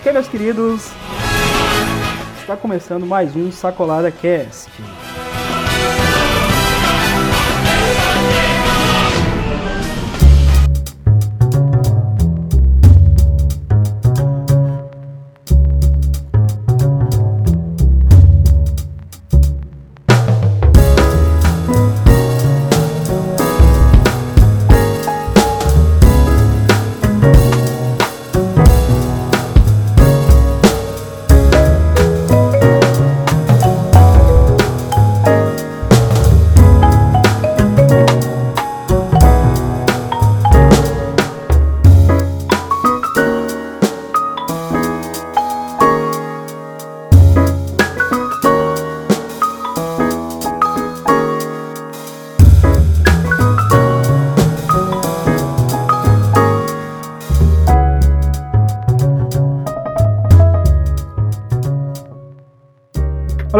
Ok, meus queridos, está começando mais um Sacolada Cast.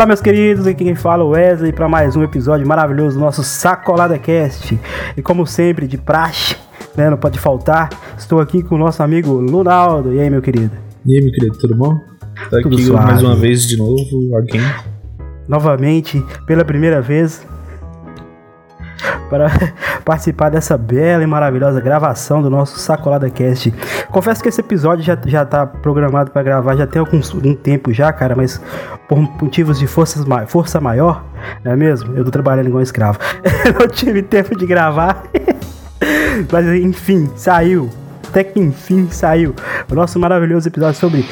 Olá, meus queridos, aqui quem fala é o Wesley para mais um episódio maravilhoso do nosso Sacolada Cast. E como sempre, de praxe, né, não pode faltar, estou aqui com o nosso amigo Lunaldo. E aí, meu querido? E aí, meu querido, tudo bom? Tá Tudo aqui suave. mais uma vez de novo, alguém. Novamente, pela primeira vez, para participar dessa bela e maravilhosa gravação do nosso Sacolada Cast. Confesso que esse episódio já, já tá programado para gravar já tem alguns, um tempo já, cara, mas por motivos de forças, força maior, não é mesmo? Eu tô trabalhando igual um escravo. Não tive tempo de gravar. mas enfim, saiu. Até que enfim saiu. O nosso maravilhoso episódio sobre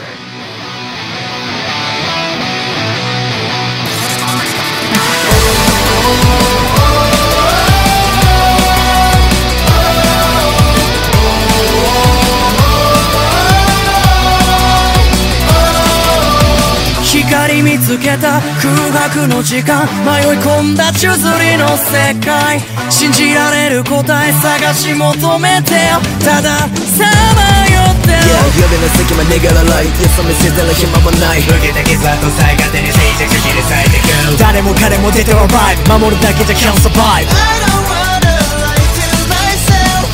見つけた空白の時間。迷い込んだ宙づりの世界。信じられる答え探し求めてよ。たださまよってる。Yeah, 夜の隙間逃げらない。よそ見せてる暇もない。受けた傷跡さえ勝手に静寂切り裂いてく誰も彼も出てはバイブ。守るだけじゃ can't survive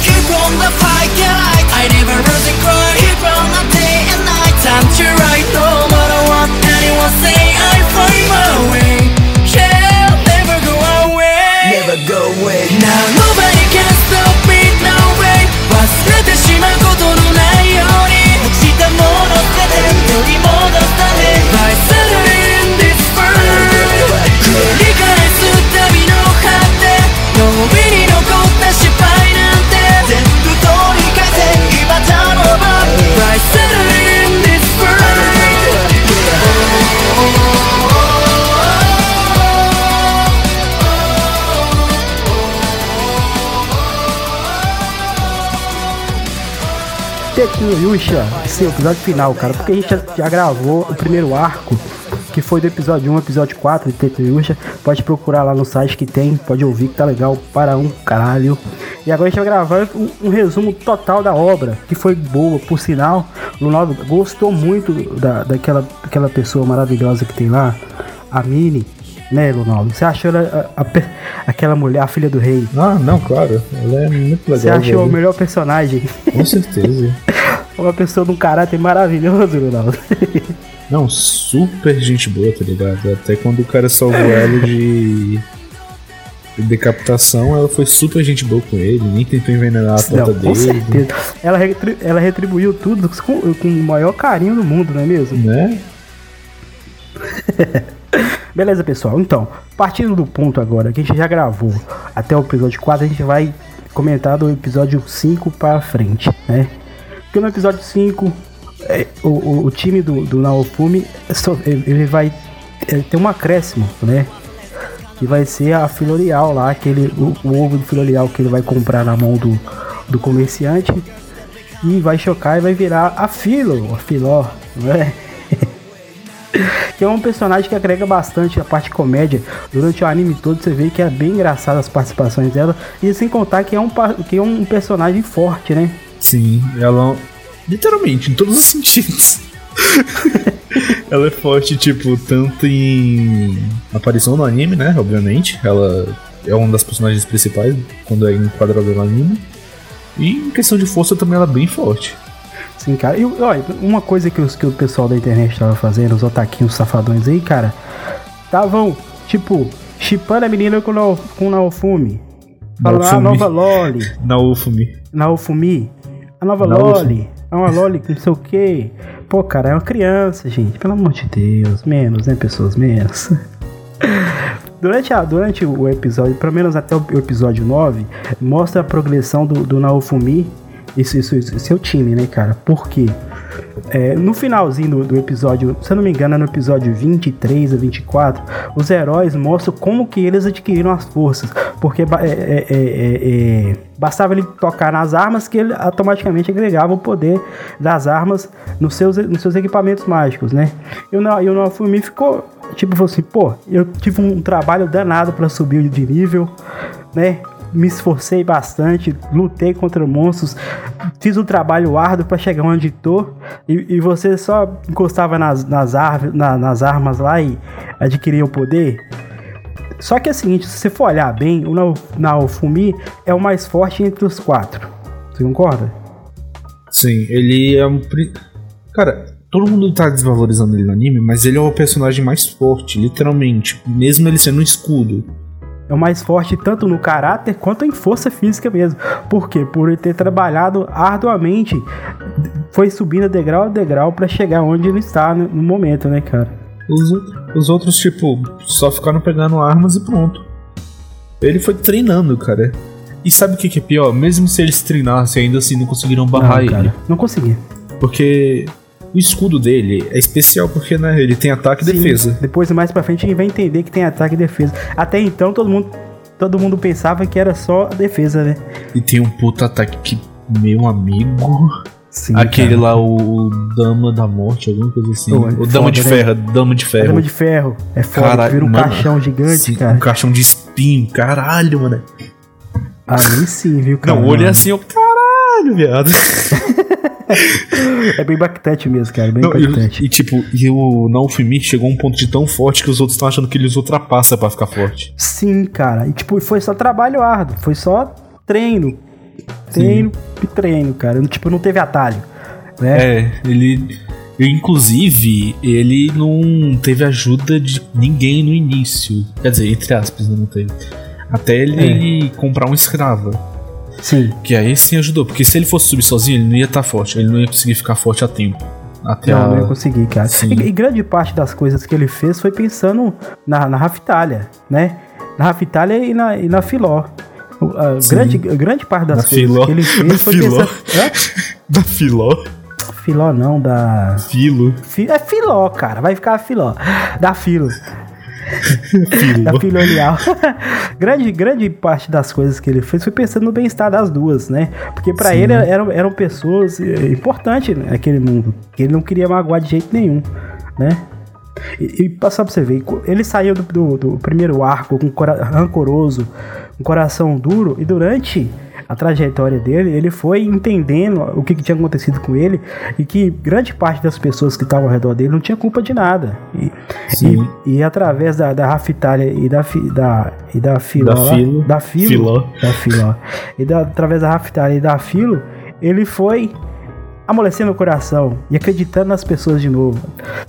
Keep on the fight, yeah. I never lose and cry Keep on the day and night. Time to matter what anyone say I find my way Yeah, never go away Never go away Now nobody can stop me no way 忘れてしまうことのないように落ちたもの全て取り戻され I settle in this world Tetsuya Yusha, esse é o episódio final, cara, porque a gente já, já gravou o primeiro arco, que foi do episódio 1 ao episódio 4 de Tetsuya Yusha. Pode procurar lá no site que tem, pode ouvir que tá legal para um caralho. E agora a gente vai gravar um, um resumo total da obra, que foi boa, por sinal. Lunaldo gostou muito da, daquela, daquela pessoa maravilhosa que tem lá, a Mini, né, Lunaldo? Você achou ela, a- a pe- aquela mulher, a filha do rei? Ah, não, claro. Ela é muito legal. Você achou o melhor personagem? Com certeza. Uma pessoa de um caráter maravilhoso, Lunaldo. Não, super gente boa, tá ligado? Até quando o cara salvou ela de de decapitação, ela foi super gente boa com ele, nem tentou envenenar a Não, torta com dele. certeza. Ela, ela retribuiu tudo com, com o maior carinho do mundo, não é mesmo? Né? Beleza, pessoal. Então, partindo do ponto agora que a gente já gravou até o episódio 4, a gente vai comentar do episódio 5 para frente, né? Porque no episódio 5, é, o, o, o time do, do Naofumi só- ele vai é, ter um acréscimo, né? Que vai ser a Filorial lá, aquele, o, o ovo do Filorial que ele vai comprar na mão do, do comerciante e vai chocar e vai virar a Filo, a Filó, não é? Que é um personagem que agrega bastante a parte comédia durante o anime todo. Você vê que é bem engraçado as participações dela e sem contar que é um, que é um personagem forte, né? Sim, ela. Literalmente, em todos os sentidos. ela é forte, tipo, tanto em aparição no anime, né? Obviamente. Ela é uma das personagens principais quando é enquadrada no anime. E em questão de força também ela é bem forte. Sim, cara. E olha, uma coisa que, os, que o pessoal da internet tava fazendo, os otaquinhos safadões aí, cara, estavam, tipo, chipando a menina com, no, com Naofumi. Falando, ah, Naofumi. nova Loli. Na UFMI. Naofumi. A nova Naofumi. Loli. É uma Loli não sei o quê. Pô, cara, é uma criança, gente. Pelo amor de Deus. Menos, né, pessoas? Menos. Durante, a, durante o episódio, pelo menos até o episódio 9, mostra a progressão do, do Naofumi e seu, seu, seu time, né, cara? Por quê? É, no finalzinho do, do episódio, se eu não me engano, é no episódio 23 a 24, os heróis mostram como que eles adquiriram as forças. Porque é, é, é, é, é, bastava ele tocar nas armas que ele automaticamente agregava o poder das armas nos seus, nos seus equipamentos mágicos, né? E o, e o Naofumi ficou, tipo, falou assim, pô, eu tive um trabalho danado para subir de nível, né? Me esforcei bastante, lutei contra monstros, fiz um trabalho árduo para chegar onde tô, e, e você só encostava nas, nas, na- nas armas lá e adquiria o poder. Só que é o seguinte, se você for olhar bem, o Nao- Naofumi é o mais forte entre os quatro. Você concorda? Sim, ele é um. Cara, todo mundo tá desvalorizando ele no anime, mas ele é o personagem mais forte, literalmente. Mesmo ele sendo um escudo. É o mais forte tanto no caráter quanto em força física mesmo. Por quê? Por ele ter trabalhado arduamente, foi subindo degrau a degrau para chegar onde ele está no no momento, né, cara? Os, os outros, tipo, só ficaram pegando armas e pronto. Ele foi treinando, cara. E sabe o que, que é pior? Mesmo se eles treinassem, ainda assim não conseguiram barrar Não, ele. cara, não consegui. Porque o escudo dele é especial porque, né, ele tem ataque e Sim, defesa. Depois, mais pra frente, a gente vai entender que tem ataque e defesa. Até então, todo mundo, todo mundo pensava que era só a defesa, né? E tem um puta ataque que, meu amigo. Sim, Aquele cara. lá, o Dama da Morte, alguma coisa assim. Pô, é o Dama foda, de né? Ferro, Dama de A Ferro. Dama de ferro. É foda, Caralho, vira um mano. caixão gigante, Sim, cara. Um caixão de espinho, caralho, mano. Ali sim, viu, cara? Não, o olho é assim, ó, caralho, viado. É bem impactante mesmo, cara. Bem Não, impactante. e, e, tipo, e o Naofumi chegou a um ponto de tão forte que os outros estão achando que eles ultrapassam pra ficar forte. Sim, cara. E tipo, foi só trabalho árduo. Foi só treino. Treino e treino, cara. Tipo, não teve atalho. Né? É, ele. Inclusive, ele não teve ajuda de ninguém no início. Quer dizer, entre aspas, né, não teve. Até ele É. comprar um escrava. Sim. Que aí sim ajudou. Porque se ele fosse subir sozinho, ele não ia estar forte. Ele não ia conseguir ficar forte a tempo. Até Não, a... não ia conseguir, cara. Sim. E, e grande parte das coisas que ele fez foi pensando na, na Raftalha, né? Na Raftalha e na, e na Filó. A grande, grande parte das coisas Filó. que ele fez foi Filó. pensando. Da Filó. Filó não, da. Filo. Fi- É Filó, cara. Vai ficar Filó. Da Filo. Filo. da filolial. grande, grande parte das coisas que ele fez foi pensando no bem-estar das duas, né? Porque pra Sim. ele eram, eram pessoas eh, importantes naquele mundo. Que ele não queria magoar de jeito nenhum, né? E, e passar pra você ver, ele saiu do, do- do primeiro arco com cora rancoroso, um coração duro, e durante a trajetória dele, ele foi entendendo o que, que tinha acontecido com ele e que grande parte das pessoas que estavam ao redor dele não tinha culpa de nada. E, e, e através da, da Rafitalha e da, fi- da, e da Filo, Da Filo. da Filo, Filó. da Filo, e da, através da Rafitalha e da Filo, ele foi amolecendo o coração e acreditando nas pessoas de novo.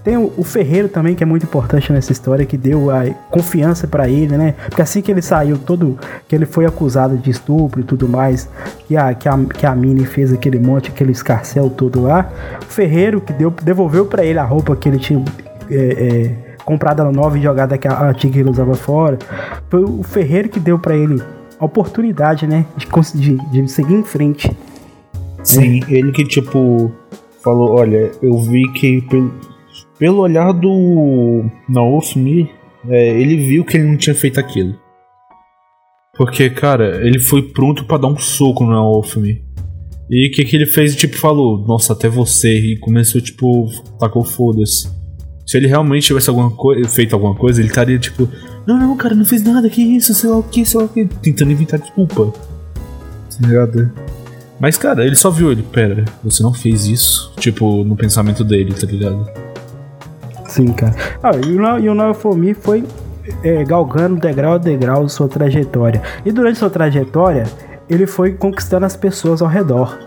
Tem o, o Ferreiro também, que é muito importante nessa história, que deu a confiança pra ele, né? Porque assim que ele saiu todo, que ele foi acusado de estupro e tudo mais, que a, que a, que a Mini fez aquele monte, aquele escarcel todo lá, o Ferreiro que deu, devolveu pra ele a roupa que ele tinha é, é, comprado ela nova e jogada que a antiga ele usava fora. Foi o Ferreiro que deu pra ele a oportunidade, né? De, cons- de, de seguir em frente. Sim, ele que tipo falou, olha, eu vi que pelo, pelo olhar do Naofumi, é, ele viu que ele não tinha feito aquilo. Porque, cara, ele foi pronto pra dar um soco no Naofumi. E o que, que ele fez? Tipo, falou, nossa, até você. E começou, tipo, tacou foda-se. Se ele realmente tivesse alguma feito alguma coisa, ele estaria tipo, não, não, cara, não fiz nada, que isso, sei lá o que, sei lá o que, tentando inventar desculpa. Tá? Mas, cara, ele só viu ele, pera, você não fez isso. Tipo, no pensamento dele, tá ligado? Sim, cara. Ah, e o, Na- e o Naofomi foi é, galgando degrau a degrau sua trajetória. E durante sua trajetória, ele foi conquistando as pessoas ao redor.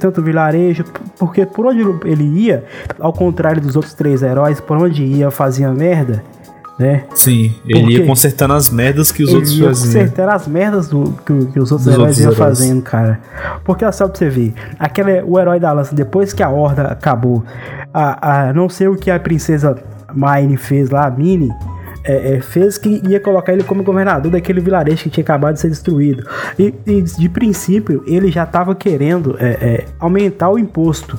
Tanto o vilarejo, porque por onde ele ia, ao contrário dos outros três heróis, por onde ia fazia merda, né? Sim, ele Por ia consertando as merdas que os ele outros ia faziam. consertar as merdas do, que, que os outros Dos heróis outros iam heróis. fazendo, cara. Porque olha só pra você ver, aquele, o herói da lança, depois que a horda acabou, a, a não sei o que a princesa Mine fez lá, a Mini, é, é, fez que ia colocar ele como governador daquele vilarejo que tinha acabado de ser destruído. E, e, de princípio, ele já tava querendo é, é, aumentar o imposto,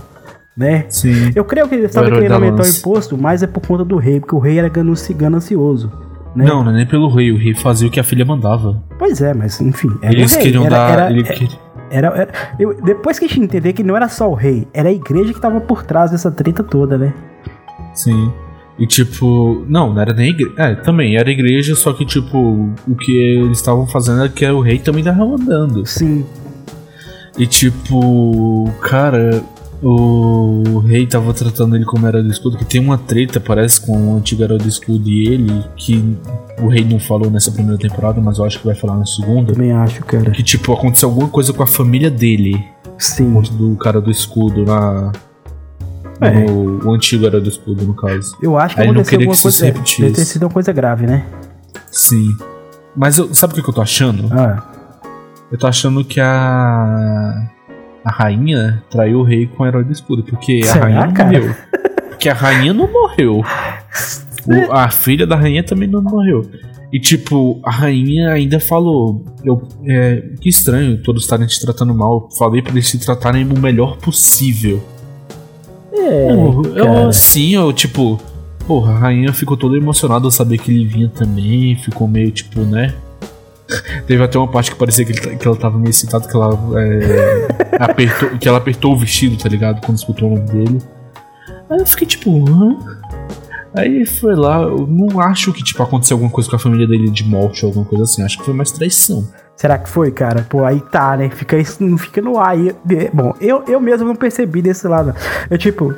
né? Sim. Eu creio que ele estava querendo aumentar o imposto, mas é por conta do rei, porque o rei era gananci- ganancioso. Né? Não, não é nem pelo rei. O rei fazia o que a filha mandava. Pois é, mas enfim. Era Eles o rei. queriam era, dar. Era, ele era, que- era- era- eu- depois que a gente entender que não era só o rei, era a igreja que tava por trás dessa treta toda, né? Sim. E tipo, não, não era nem igreja. É, também era igreja, só que tipo, o que eles estavam fazendo é que o rei também tava mandando. Sim. E tipo, cara, o rei tava tratando ele como herói do escudo, que tem uma treta, parece, com o antigo herói do escudo e ele, que o rei não falou nessa primeira temporada, mas eu acho que vai falar na segunda. Também acho, cara. Que tipo, aconteceu alguma coisa com a família dele, Sim. do cara do escudo na. É. No, o antigo herói do escudo, no caso. Eu acho que Aí não aconteceu queria alguma que coisa. Deve ter sido uma coisa grave, né? Sim. Mas eu- sabe o que que eu tô achando? Ah, Eu tô achando que a. A rainha traiu o rei com o herói do escudo. Porque Será, a rainha não cara? morreu. Porque a rainha não morreu. O- a filha da rainha também não morreu. E tipo, a rainha ainda falou. Eu, é, que estranho todos estarem te tratando mal. Eu falei pra eles se tratarem o melhor possível. é. Eu cara. assim, eu tipo. Porra, a rainha ficou toda emocionada ao saber que ele vinha também. Ficou meio tipo, né? Teve até uma parte que parecia que, ele ta- que ela tava meio excitada, que ela é, apertou, que ela apertou o vestido, tá ligado? Quando escutou o nome dele. Aí eu fiquei tipo, hã? Aí foi lá, eu não acho que tipo aconteceu alguma coisa com a família dele de morte ou alguma coisa assim. Acho que foi mais traição. Será que foi, cara? Pô, aí tá, né? Fica isso, não fica no ar aí. Bom, eu, eu mesmo não percebi desse lado. Eu, tipo,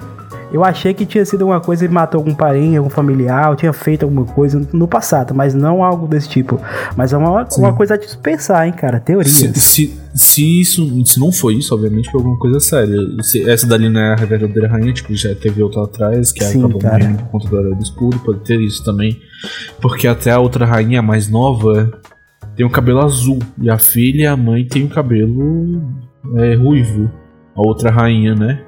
eu achei que tinha sido uma coisa, ele matou algum parente, algum familiar, ou tinha feito alguma coisa no passado, mas não algo desse tipo. Mas é uma, uma coisa a te pensar, hein, cara? Teoria. Se, se, se isso se não foi isso, obviamente foi alguma coisa séria. Se essa dali não é a verdadeira rainha, tipo, já teve outra atrás, que Sim, acabou cara. morrendo por conta do Herói do Escuro, pode ter isso também. Porque até a outra rainha mais nova tem um cabelo azul. E a filha e a mãe tem um cabelo é, ruivo. A outra rainha, né?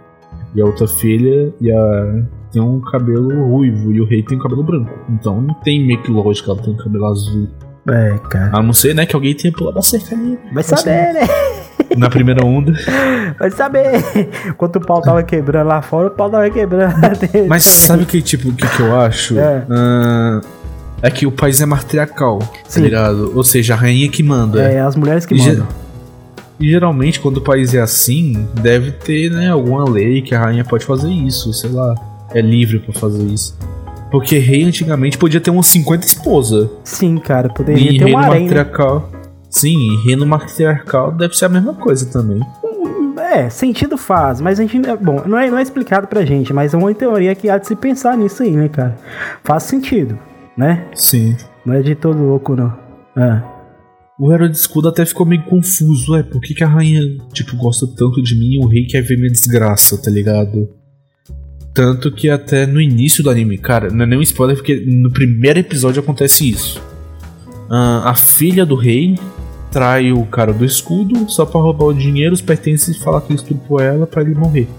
E a outra filha e a. Tem um cabelo ruivo e o rei tem um cabelo branco. Então não tem meio que lógica ela ter um cabelo azul. É, cara. A não ser, né, que alguém tenha pulado a cerca ali. Vai saber, né? Na primeira onda. Vai saber. Enquanto o pau tava quebrando lá fora, o pau tava quebrando. Mas sabe que, tipo, o que, que eu acho? É. Ah, é que o país é matriarcal, tá ligado? Ou seja, a rainha que manda. É, as mulheres que mandam. E geralmente, quando o país é assim, deve ter, né, alguma lei que a rainha pode fazer isso, sei lá. É livre pra fazer isso. Porque rei antigamente podia ter umas 50 esposas. Sim, cara, E poderia ter um harém, né? matriarcal. Sim, e reino matriarcal deve ser a mesma coisa também. É, sentido faz, mas a gente. é, Bom, não é, não é explicado pra gente, mas é uma teoria que há de se pensar nisso aí, né, cara? Faz sentido, né? Sim. Não é de todo louco, não. Ah. O Herói de Escudo até ficou meio confuso, é, por que, que a rainha, tipo, gosta tanto de mim e o rei quer ver minha desgraça, tá ligado? Tanto que até no início do anime, cara, não é nem um spoiler, porque no primeiro episódio acontece isso. Ah, a filha do rei trai o cara do escudo só pra roubar o dinheiro, os pertences e falar que estuprou ela pra ele morrer.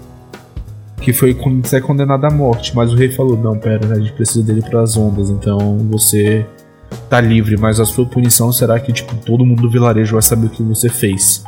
Que foi con- ser condenado à morte, mas o rei falou: Não, pera, a gente precisa dele pras ondas, então você tá livre, mas a sua punição será que, tipo, todo mundo do vilarejo vai saber o que você fez.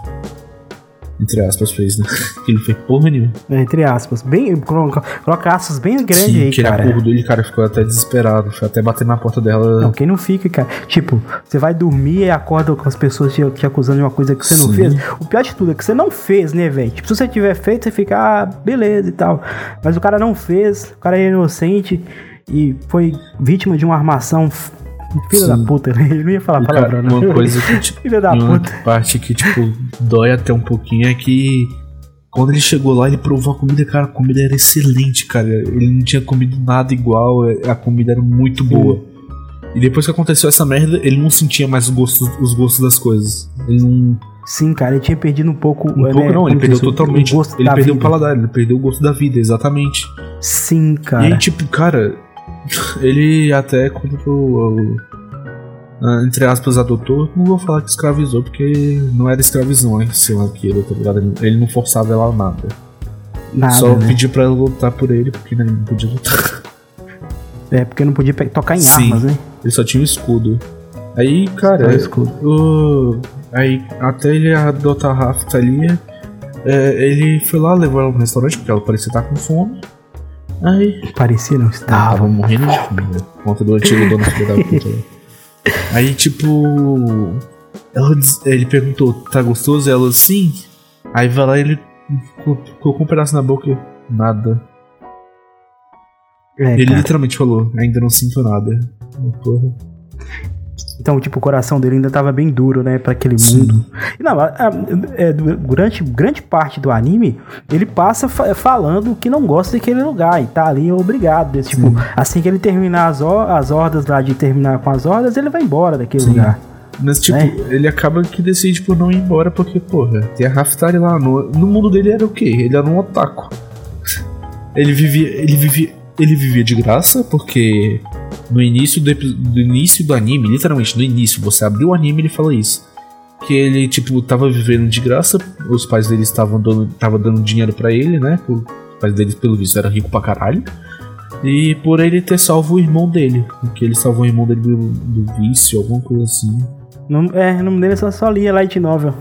Entre aspas, fez, né? Que ele fez porra nenhuma. Entre aspas. Bem, coloca, coloca aspas bem grandes Sim, aí, que ele cara. acordou ele, cara, ficou até desesperado. Foi até bater na porta dela. Não, quem não fica, cara. Tipo, você vai dormir e acorda com as pessoas te, te acusando de uma coisa que você não Sim. fez. O pior de tudo é que você não fez, né, velho? Tipo, se você tiver feito, você fica, ah, beleza e tal. Mas o cara não fez, o cara é inocente e foi vítima de uma armação. Filho Sim. da puta, né? Eu não ia falar E, palavrão, não. uma coisa que, tipo, Filho da uma puta. parte que, tipo, dói até um pouquinho é que quando ele chegou lá, ele provou a comida, cara, a comida era excelente, cara. Ele não tinha comido nada igual, a comida era muito boa. E depois que aconteceu essa merda, ele não sentia mais os gostos, os gostos das coisas. Ele não, Sim, cara, ele tinha perdido um pouco. Um né, pouco não, ele perdeu diz, o- totalmente. O gosto ele perdeu vida. o paladar, ele perdeu o gosto da vida, exatamente. Sim, E cara. aí, tipo, cara, ele até quando o, ah, entre aspas, adotou, não vou falar que escravizou, porque não era escravizão, sei lá aquilo, tá ligado? Ele- não forçava ela a nada. Nada, Só né? pediu pra ela lutar por ele, porque né, ele não podia lutar. É, porque não podia tocar em Sim. armas, né? Ele só tinha um escudo. Aí, cara, escudo. o, aí até ele adotar a Raftalia, é, ele foi lá, levou ela no restaurante, porque ela parecia estar com fome. Aí Parecia não estava. Tava morrendo de fome, né? Por conta do antigo dono filho da puta. né? Aí, tipo. Ela, diz- ele perguntou, tá gostoso? Ela, sim. Aí vai lá e ele co- colocou um pedaço na boca e nada. É, ele cara. literalmente falou, ainda não sinto nada. Porra. Então, tipo, o coração dele ainda tava bem duro, né, pra aquele Sim. mundo. E Não, a- a- é, durante grande parte do anime, ele passa fa- falando que não gosta daquele lugar e tá ali obrigado. Desse, tipo, assim que ele terminar as, as hordas lá de terminar com as hordas, ele vai embora daquele Sim. lugar. Mas, tipo, É. ele acaba que decide por não ir embora, porque, porra, tem a Raftari lá. No, no mundo dele era o quê? Ele era um otaku. Ele vivia. Ele vivia. Ele vivia de graça, porque no início do, do início do anime, literalmente no início, você abriu o anime e ele fala isso. Que ele, tipo, tava vivendo de graça, os pais dele estavam dando, tava dando dinheiro pra ele, né? Os pais dele, pelo visto, eram ricos pra caralho. E por ele ter salvo o irmão dele. Porque ele salvou o irmão dele do, do vício, alguma coisa assim. Não, é, o nome dele só, só lia Light Novel.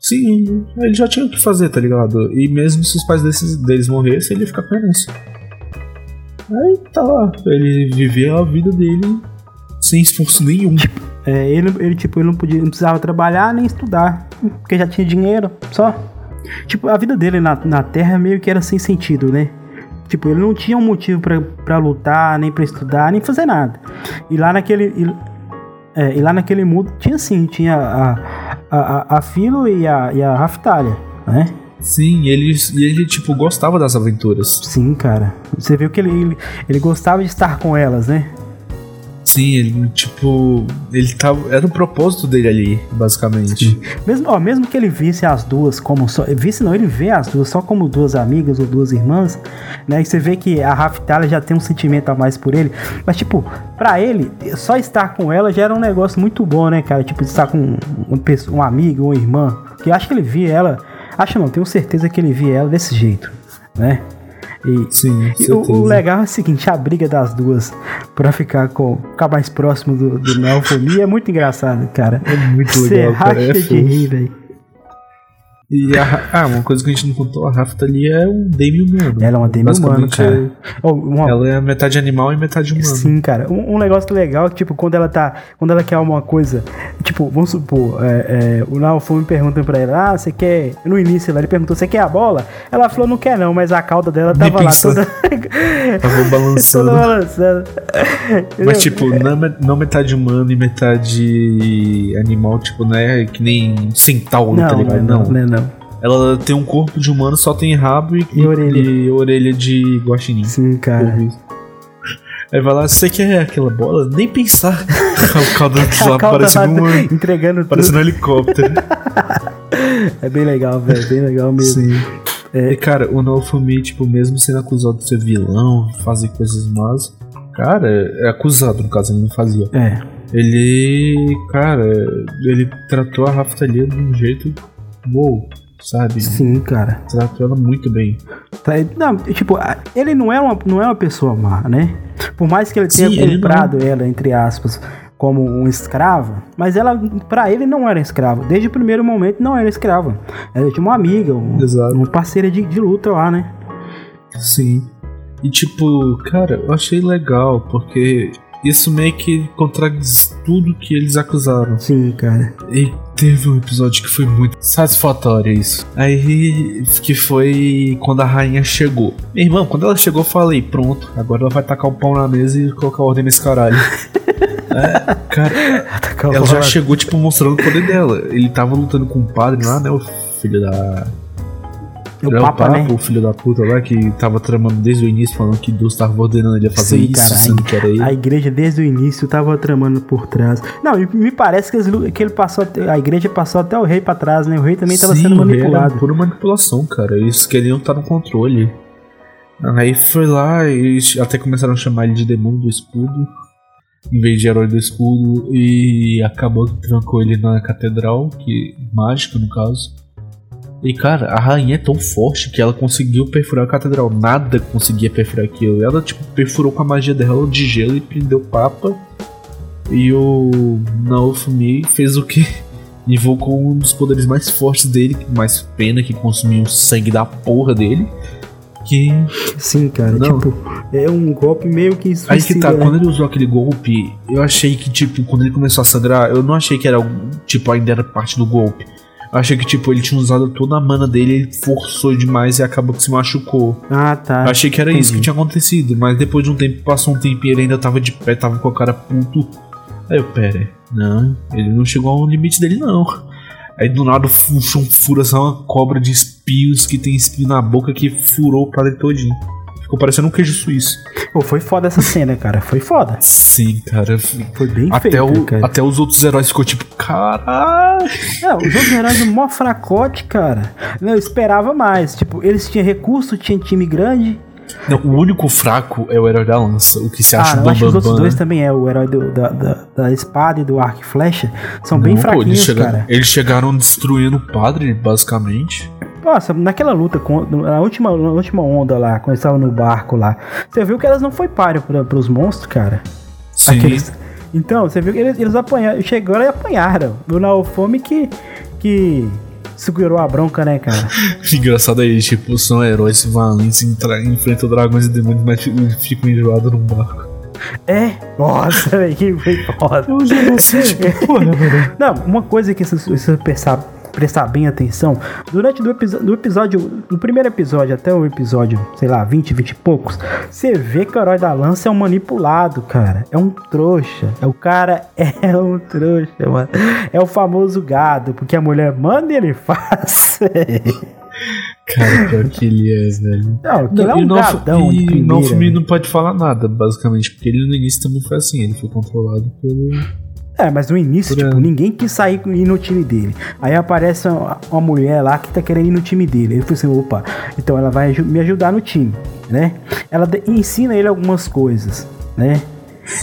Sim, ele já tinha o que fazer, tá ligado? E mesmo se os pais desses, deles morressem, ele ia ficar com a herança. Aí tá lá, ele vivia a vida dele sem esforço nenhum. É, ele, ele, tipo, ele não, podia, não precisava trabalhar nem estudar, porque já tinha dinheiro, só. Tipo, a vida dele na, na Terra meio que era sem sentido, né? Tipo, ele não tinha um motivo pra, pra lutar, nem pra estudar, nem fazer nada. E lá naquele. E, é, e lá naquele mundo tinha sim, tinha a, a, a, a Filo e a, e a Raftalia, né? Sim, ele, e ele, tipo, gostava das aventuras. Sim, cara. Você viu que ele, ele, ele gostava de estar com elas, né? Sim, ele, tipo, ele tava. Era o propósito dele ali, basicamente. Mesmo, ó, mesmo que ele visse as duas como só. Visse não, ele vê as duas só como duas amigas ou duas irmãs, né? E você vê que a Raftalia já tem um sentimento a mais por ele. Mas, tipo, pra ele, só estar com ela já era um negócio muito bom, né, cara? Tipo, estar com um, pessoa- um amigo ou irmã. Que eu acho que ele via ela. Acho não, tenho certeza que ele via ela desse jeito, né? E, Sim, e o, o legal é o seguinte, a briga das duas pra ficar com ficar mais próximo do, do Neofomia é muito engraçado, cara. É muito Você legal, cara. racha É de rir, velho. E a, ah, uma coisa que a gente não contou, a Rafta ali é um demi humano. Ela é uma demi humana, cara. Oh, uma- Ela é metade animal e metade humano. Sim, cara. Um, um negócio legal é que, tipo, quando ela tá. Quando ela quer alguma coisa. Tipo, vamos supor, é, é, o Naofumi pergunta pra ela, ah, você quer. No início ela ele perguntou, você quer a bola? Ela falou, não quer não, mas a cauda dela tava lá toda. Tava balançando. balançando. Mas, tipo, não, é não metade humano e metade animal, tipo, não é que nem centauro, tá Não, não, ligado? não, não, não. Ela tem um corpo de humano, só tem rabo e, E orelha. e orelha de guaxinim. Sim, cara. Aí vai lá, você quer aquela bola? Nem pensar. o caldo de lá parecendo, um, entregando parecendo um helicóptero. É bem legal, velho. Bem legal mesmo. Sim. E, cara, o Naofumi, tipo, mesmo sendo acusado de ser vilão, fazer coisas más, cara, é acusado, no caso, ele não fazia. É. Ele, cara, ele tratou a Raftalia de um jeito, wow, sabe? Sim, cara. Tratou ela muito bem. Tá, Não, tipo, ele não é uma, não é uma pessoa má, né? Por mais que ele tenha Sim, ele comprado ela, entre aspas, como um escravo, mas ela, pra ele, não era escrava. Desde o primeiro momento, não era escrava. Ela tinha uma amiga, um, uma parceira de, de luta lá, né? Sim. E tipo, cara, eu achei legal, porque isso meio que contradiz tudo que eles acusaram. Sim, cara. E teve um episódio que foi muito satisfatório isso. Aí que foi quando a rainha chegou. Meu irmão, quando ela chegou, eu falei, pronto, agora ela vai tacar o pau na mesa e colocar ordem nesse caralho. É, cara, ela já chegou, tipo, mostrando o poder dela. Ele tava lutando com o padre lá, né? O filho da. O É o Papa, Papa, né? o filho da puta lá, que tava tramando desde o início, falando que Deus tava ordenando ele a fazer Sim, isso, cara, sendo que era ele. A igreja desde o início tava tramando por trás. Não, e me parece que, eles- que ele passou a igreja passou até o rei pra trás, né? O rei também tava Sim, sendo manipulado. pura manipulação, cara. Eles queriam estar no controle. Aí foi lá e até começaram a chamar ele de demônio do escudo, em vez de herói do escudo, e acabou que trancou ele na catedral, que mágica no caso. E cara, a rainha é tão forte que ela conseguiu perfurar a catedral. Nada conseguia perfurar aquilo. Ela tipo perfurou com a magia dela de gelo e prendeu o papa. E o Naofumi fez o que? Invocou um dos poderes mais fortes dele, mais pena que consumiu o sangue da porra dele. Que. Sim, cara, Não. tipo, é um golpe meio que suicida, Aí que tá, né? quando ele usou aquele golpe, eu achei que, tipo, quando ele começou a sangrar, eu não achei que era, tipo, ainda era parte do golpe. Eu achei que, tipo, ele tinha usado toda a mana dele, ele forçou demais e acabou que se machucou. Ah, tá. Eu achei que era isso entendi. que tinha acontecido, mas depois de um tempo, passou um tempo e ele ainda tava de pé, tava com a cara puto. Aí eu, pera, não, ele não chegou ao limite dele, não. Aí do nada fu- um fura só uma cobra de espios que tem espinho na boca que furou o padre todinho. Ficou parecendo um queijo suíço. Pô, foi foda essa cena, cara. Foi foda. Sim, cara. Foi bem Até, feito, o, cara. até os outros heróis ficou tipo, caralho. Não, os outros heróis do mó fracote, cara. Não, eu esperava mais. Tipo, eles tinham recurso, tinha time grande. Não, o único fraco é o herói da lança, o que se acha ah, eu acho que os bambambam. outros dois também é. O herói do- da, da, da espada e do arco e flecha. São bem Não, pô, eles, fraquinhos, chegaram, cara. eles chegaram destruindo o padre, basicamente. Nossa, naquela luta, com, na, última, na última onda lá, quando eles estavam no barco lá, você viu que elas não foi páreo pra, pros monstros, cara. Sim. Aqueles- Então, você viu que eles, eles apanharam, chegaram e apanharam. O Naofome que, que segurou a bronca, né, cara? Engraçado aí, tipo, são heróis valentes, enfrentam dragões e demônios, mas fi- ficam enjoados num barco. É, nossa, velho, que foi foda. Eu já não sei, tipo, porra, mano. Não, uma coisa que você prestar, prestar bem atenção, durante do, do episódio, do primeiro episódio até o episódio, sei lá, 20, 20 e poucos, você vê que o herói da lança é um manipulado, cara. É um trouxa. É o cara é um trouxa, mano. É o famoso gado, porque a mulher manda e ele faz. Cara, pior que ele é, velho. Não, que ele é um o Nof- gadão de e o primeira. Nofumi não pode falar nada, basicamente, porque ele no início também foi assim, ele foi controlado pelo. É, mas no início, Por tipo, ano. ninguém quis sair e ir no time dele. Aí aparece uma, uma mulher lá que tá querendo ir no time dele. Ele falou assim, opa, então ela vai me ajudar no time, né? Ela ensina ele algumas coisas, né?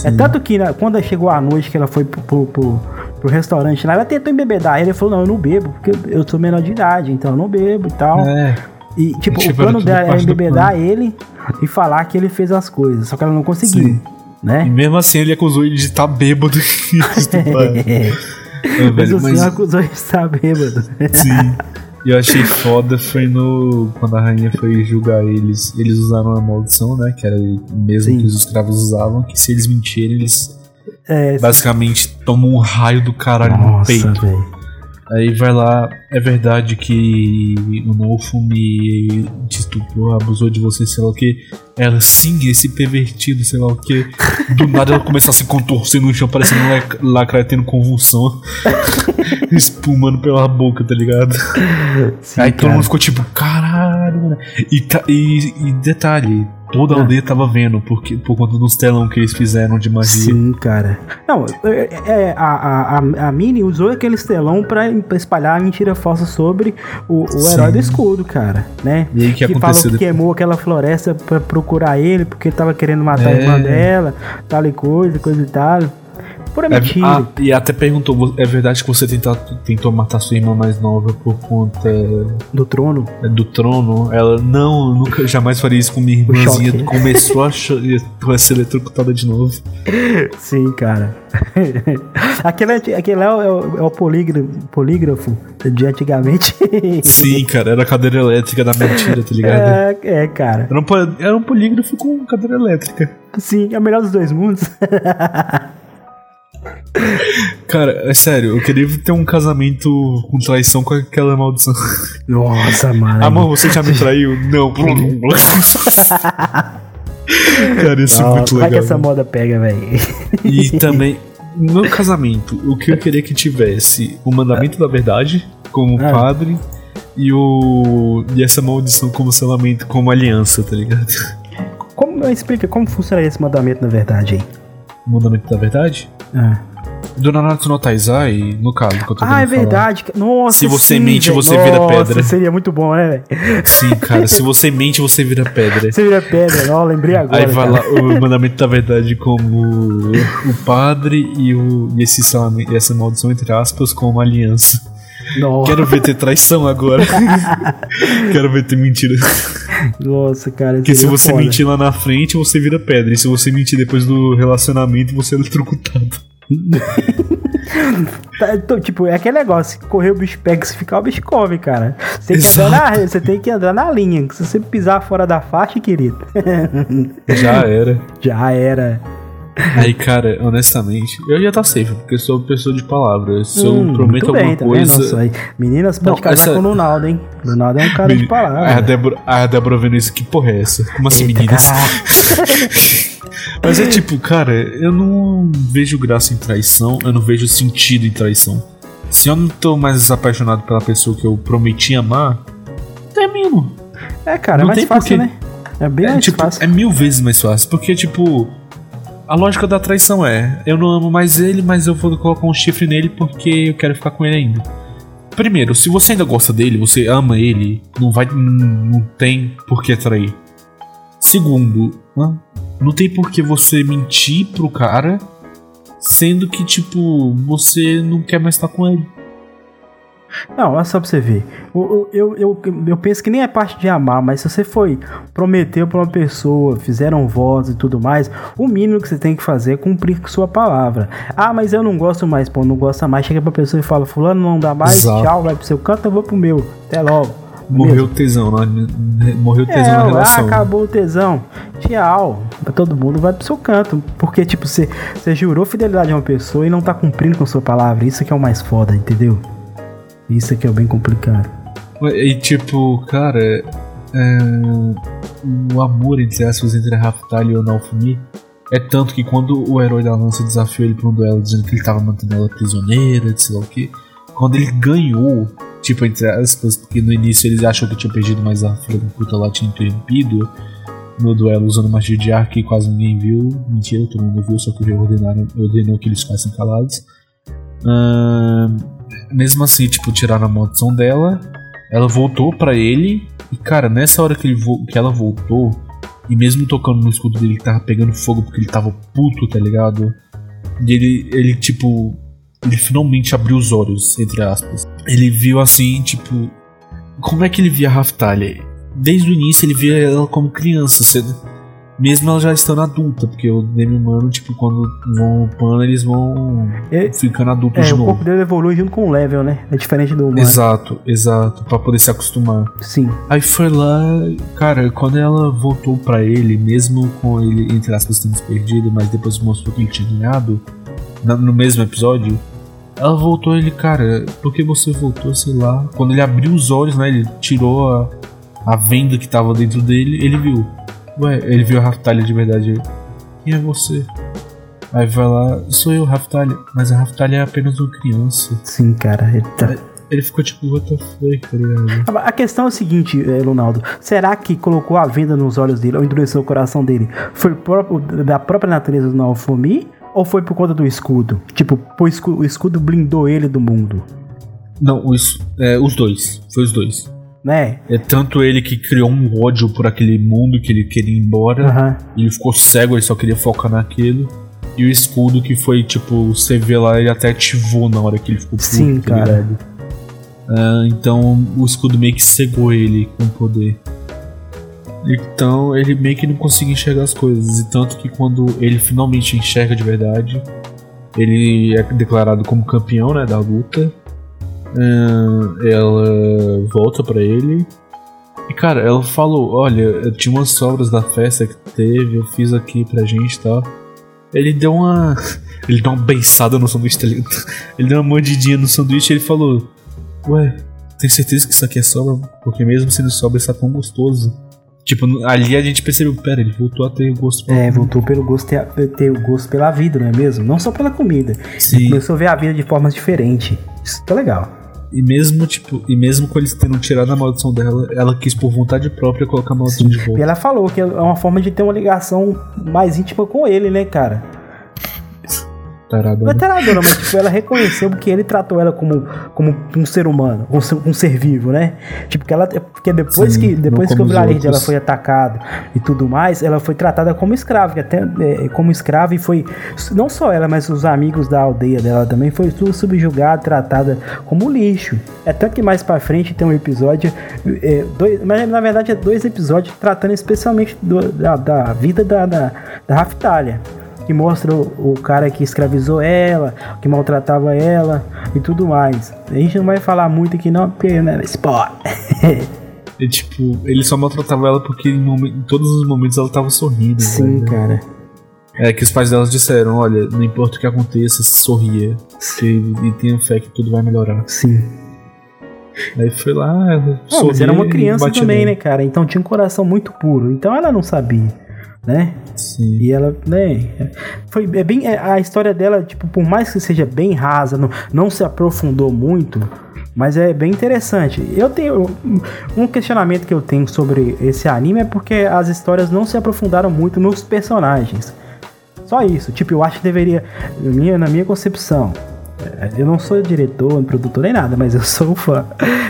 É tanto que né, quando chegou a noite que ela foi pro, pro, pro- pro restaurante lá, ela tentou embebedar. Ele falou, não, eu não bebo, porque eu sou menor de idade, então eu não bebo e tal. É. E, tipo, Tipo, o plano tudo dela era do embebedar ele e falar que ele fez as coisas. Só que ela não conseguiu, Sim. E né? mesmo assim ele acusou ele de estar bêbado. É, Mas velho, o mas- senhor acusou de estar bêbado. Sim. E eu achei foda foi no. Quando a rainha foi julgar eles. Eles usaram a maldição, né? Que era o mesmo Sim. que os escravos usavam. Que se eles mentirem, eles É, basicamente tomam um raio do caralho no Nossa, peito. velho. Aí vai lá, é verdade que o Nofumi te estuprou, abusou de você, sei lá o que. Ela, sim, esse pervertido, sei lá o que. Do nada ela começa a se contorcer no chão, parecendo um lac- lacraia tendo convulsão. espumando pela boca, tá ligado? Sim, Aí todo cara. mundo ficou tipo, caralho, mano. E, ta- e, e detalhe, toda a Ah. aldeia tava vendo, porque, por conta dos telão que eles fizeram de magia. Sim, cara. Não, é, é, a, a, a, a Minnie usou aquele estelão pra, pra espalhar a mentira falsa sobre o, o herói do escudo, cara, né? E aí que falou aconteceu que queimou aquela floresta pra procurar ele, porque ele tava querendo matar a É. irmã dela, tal e coisa, coisa e tal. Pura É, ah, e até perguntou, é verdade que você tenta, tentou matar sua irmã mais nova por conta Do trono. é, do trono? Ela, não, eu nunca jamais faria isso com minha irmãzinha. choque. Começou a, a ser eletrocutada de novo. Sim, cara. aquele, é- aquele é o, é o- é o polígrafo, polígrafo de antigamente. Sim, cara, era a cadeira elétrica da mentira, tá ligado? é, é, cara. Era, um, era um polígrafo com cadeira elétrica. Sim, é o melhor dos dois mundos. Cara, é sério, eu queria ter um casamento com traição com aquela maldição. Nossa, mano. Amor, você já me traiu? Não. Cara, isso é Nossa, muito Vai que legal. essa moda pega, velho. E também, no casamento, o que eu queria que tivesse o mandamento da verdade, como Ah. padre, E o. E essa maldição como selamento, como aliança, tá ligado? Como, explica como funciona esse mandamento na verdade aí. O mandamento da verdade? Ah, Do Nanatsu no Taizai, no caso, que eu tô Ah, é falar. verdade. ca- Nossa, Se você sim, mente, você vira Nossa, pedra. seria muito bom, né, velho? Sim, cara, se você mente, você vira pedra. Você vira pedra, não, lembrei agora. Aí vai cara. lá o mandamento da verdade como o padre e, o, e esse essa maldição, entre aspas, como aliança. Nossa, Quero ver ter traição agora. Quero ver ter mentira. nossa, cara. Porque se você foda. mentir lá na frente, você vira pedra. E se você mentir depois do relacionamento, você é eletrocutado. Tá, então, tipo, é aquele negócio, correr o bicho pega, se ficar o bicho come, cara. Você tem, que andar na, você tem que andar na linha. Se você pisar fora da faixa, querido, Já era. já era. Aí, cara, honestamente, eu já tá safe, porque eu sou pessoa de palavra. Se eu Hum, prometo muito alguma bem, tá coisa. Meninas, pode Não, casar essa- com o Ronaldo, hein? O Ronaldo é um cara de palavra. Aí a Débora, a Débora vendo isso, que porra é essa? Como assim, Eita, meninas? Mas é tipo, cara, eu não vejo graça em traição, eu não vejo sentido em traição. Se eu não tô mais apaixonado pela pessoa que eu prometi amar, termino. É, cara, é Não mais tem fácil, porquê. né? É bem É, mais tipo, fácil. é mil vezes mais fácil. Porque, tipo, a lógica da traição é: eu não amo mais ele, mas eu vou colocar um chifre nele porque eu quero ficar com ele ainda. Primeiro, se você ainda gosta dele, você ama ele, não vai. Não, não tem por que trair. Segundo? Não tem por que você mentir pro cara, sendo que, tipo, você não quer mais estar com ele. Não, olha só pra você ver. O- Eu, eu, eu penso que nem é parte de amar, mas se você foi, prometeu pra uma pessoa, fizeram voz e tudo mais, o mínimo que você tem que fazer é cumprir com sua palavra. Ah, mas eu não gosto mais, pô, não gosta mais. Chega pra pessoa e fala: Fulano não dá mais, Exato. tchau, vai pro seu canto, eu vou pro meu. Até logo. Morreu o tesão, né? morreu o tesão É, na ah, relação. acabou o tesão. Tchau. Todo mundo vai pro seu canto. Porque, tipo, você, jurou fidelidade a uma pessoa e não tá cumprindo com sua palavra. Isso que é o mais foda, entendeu? Isso que é o bem complicado. E tipo, cara, é, o amor entre aspas entre a Raftalha e o Naofumi é tanto que quando o herói da lança desafiou ele pra um duelo dizendo que ele tava mantendo ela prisioneira, de sei lá o que, quando ele ganhou, tipo, entre aspas, porque no início eles achou que tinha perdido, mas a filha da puta lá tinha interrompido no duelo usando magia de ar que quase ninguém viu. Mentira, todo mundo viu, só que o ordenaram, ordenou que eles ficassem calados. Mesmo assim, tipo, tiraram a maldição dela. Ela voltou pra ele. E, cara, nessa hora que, ele que ela voltou, e mesmo tocando no escudo dele que tava pegando fogo porque ele tava puto, tá ligado? E ele, ele tipo. Ele finalmente abriu os olhos, entre aspas. Ele viu assim, tipo. Como é que ele via a Raftalha? Desde o início ele via ela como criança, sendo- mesmo ela já estando adulta, porque o Demi Humano, tipo, quando vão upando, eles vão É- ficando adultos É, de o novo. corpo dele evolui junto com o level, né? É diferente do humano. Exato, exato, Pra poder se acostumar. Sim. Aí foi lá, cara, quando ela voltou pra ele, mesmo com ele, entre aspas, tendo perdido, mas depois mostrou que ele tinha ganhado, no mesmo episódio, ela voltou ele, cara, por que você voltou, sei lá. Quando ele abriu os olhos, né, ele tirou a, a venda que tava dentro dele, ele viu. Ué, ele viu a Raftalha de verdade. Quem é você? Aí vai lá, sou eu, Raftalha. Mas a Raftalha é apenas uma criança. Sim, cara. Ele tá- Ele ficou tipo, what the fuck, tá ligado? A questão é o seguinte, eh, Ronaldo. Será que colocou a venda nos olhos dele ou endureceu o coração dele? Foi próprio, da própria natureza do Naofumi? Ou foi por conta do escudo? Tipo, o escudo, o escudo blindou ele do mundo, Não, os, é, os dois. Foi os dois. né? É tanto ele que criou um ódio por aquele mundo que ele queria ir embora. Aham. Ele ficou cego, ele só queria focar naquilo. E o escudo que foi, tipo, você vê lá, ele até ativou na hora que ele ficou puto, Sim, tá cara. Ah, então o escudo meio que cegou ele com poder. Então ele meio que não conseguia enxergar as coisas. E tanto que quando ele finalmente enxerga de verdade, ele é declarado como campeão né, da luta. Ah, ela volta pra ele. E cara, ela falou: Olha, tinha umas sobras da festa que teve, eu fiz aqui pra gente e tal. Ele deu uma. Ele deu uma beiçada no sanduíche, tá? Ele deu uma mordidinha no sanduíche e ele falou: Ué, tem certeza que isso aqui é sobra? Porque mesmo sendo sobra, está tão gostoso. Tipo, ali a gente percebeu: Pera, ele voltou a ter gosto pra É, voltou pelo gosto, ter, ter o gosto pela vida, não é mesmo? Não só pela comida. Sim. Começou a ver a vida de formas diferentes. Isso é legal. E mesmo, tipo, e mesmo com eles tendo tirado a maldição dela, ela quis por vontade própria colocar a maldição de E volta. ela falou que é uma forma de ter uma ligação mais íntima com ele, né, cara? Tarada. Não é taradona, mas tipo, ela reconheceu que ele tratou ela como, como um ser humano, um ser, um ser vivo, né? Tipo, que ela. Porque depois Sim, que, depois que o vilarejo dela foi atacado e tudo mais, ela foi tratada como escrava, que até é, como escrava e foi. Não só ela, mas os amigos da aldeia dela também foi tudo subjugada, tratada como lixo. É tanto que mais pra frente tem um episódio. é, dois, mas na verdade é dois episódios tratando especialmente do- da, da vida da, da, da Raftalha que mostra o, o cara que escravizou ela, que maltratava ela e tudo mais. A gente não vai falar muito aqui não, porque né, spot. E, tipo, ele só maltratava ela porque em, em todos os momentos ela tava sorrindo. Sim, velho. cara. É que os pais delas disseram: olha, não importa o que aconteça, sorria. Que, e tenha fé que tudo vai melhorar. Sim. Aí foi lá, ela Não, mas sorria era uma criança também, né, cara? Então tinha um coração muito puro. Então ela não sabia, né? Sim. E ela, né? Foi é bem. é, A história dela, tipo, por mais que seja bem rasa, não, não se aprofundou muito, mas é bem interessante. Eu tenho. Um questionamento que eu tenho sobre esse anime é porque as histórias não se aprofundaram muito nos personagens. Só isso. Tipo, eu acho que deveria. na minha, na minha concepção. Eu não sou diretor, produtor nem nada, mas eu sou um fã.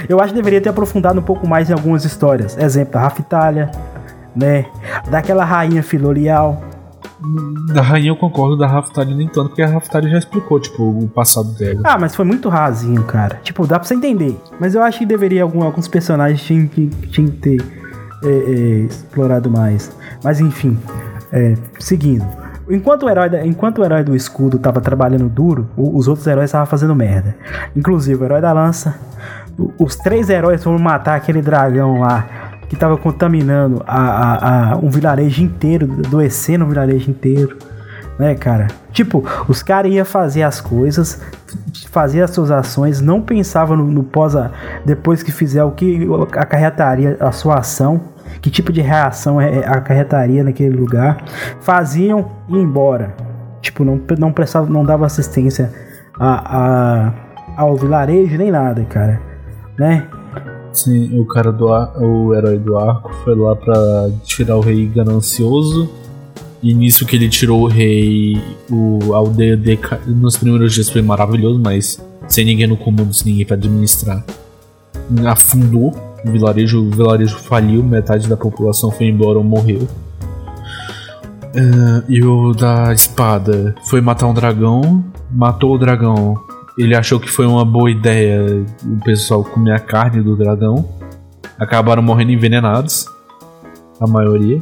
Eu acho que deveria ter aprofundado um pouco mais em algumas histórias. Exemplo, da Raftalha, né? Daquela rainha Filorial. Da rainha eu concordo, da Raftalia nem tanto, porque a Raftalia já explicou, tipo, o passado dela. Ah, mas foi muito rasinho, cara. Tipo, dá pra você entender. Mas eu acho que deveria algum- alguns personagens tinham que, tinham que ter é, é, explorado mais. Mas enfim, é, seguindo. Enquanto o, herói enquanto o herói do escudo tava trabalhando duro, os outros heróis estavam fazendo merda. Inclusive o herói da lança. Os três heróis foram matar aquele dragão lá que tava contaminando a, a- a- um vilarejo inteiro, adoecendo o vilarejo inteiro né, cara? Tipo, os caras iam fazer as coisas, fazer as suas ações, não pensavam no, no pós, a- depois que fizer o que acarretaria a sua ação, que tipo de reação é- é- acarretaria naquele lugar, faziam e embora. Tipo, não, não prestava, não dava assistência a, a- ao vilarejo nem nada, cara, né? Sim, o cara do ar, o herói do arco foi lá pra tirar o rei ganancioso. E nisso que ele tirou o rei, o a aldeia de, nos primeiros dias foi maravilhoso, mas sem ninguém no comando, sem ninguém pra administrar. Afundou o vilarejo, o vilarejo faliu, metade da população foi embora ou morreu. Ah, e o da espada foi matar um dragão, matou o dragão. Ele achou que foi uma boa ideia o pessoal comer a carne do dragão. Acabaram morrendo envenenados, a maioria.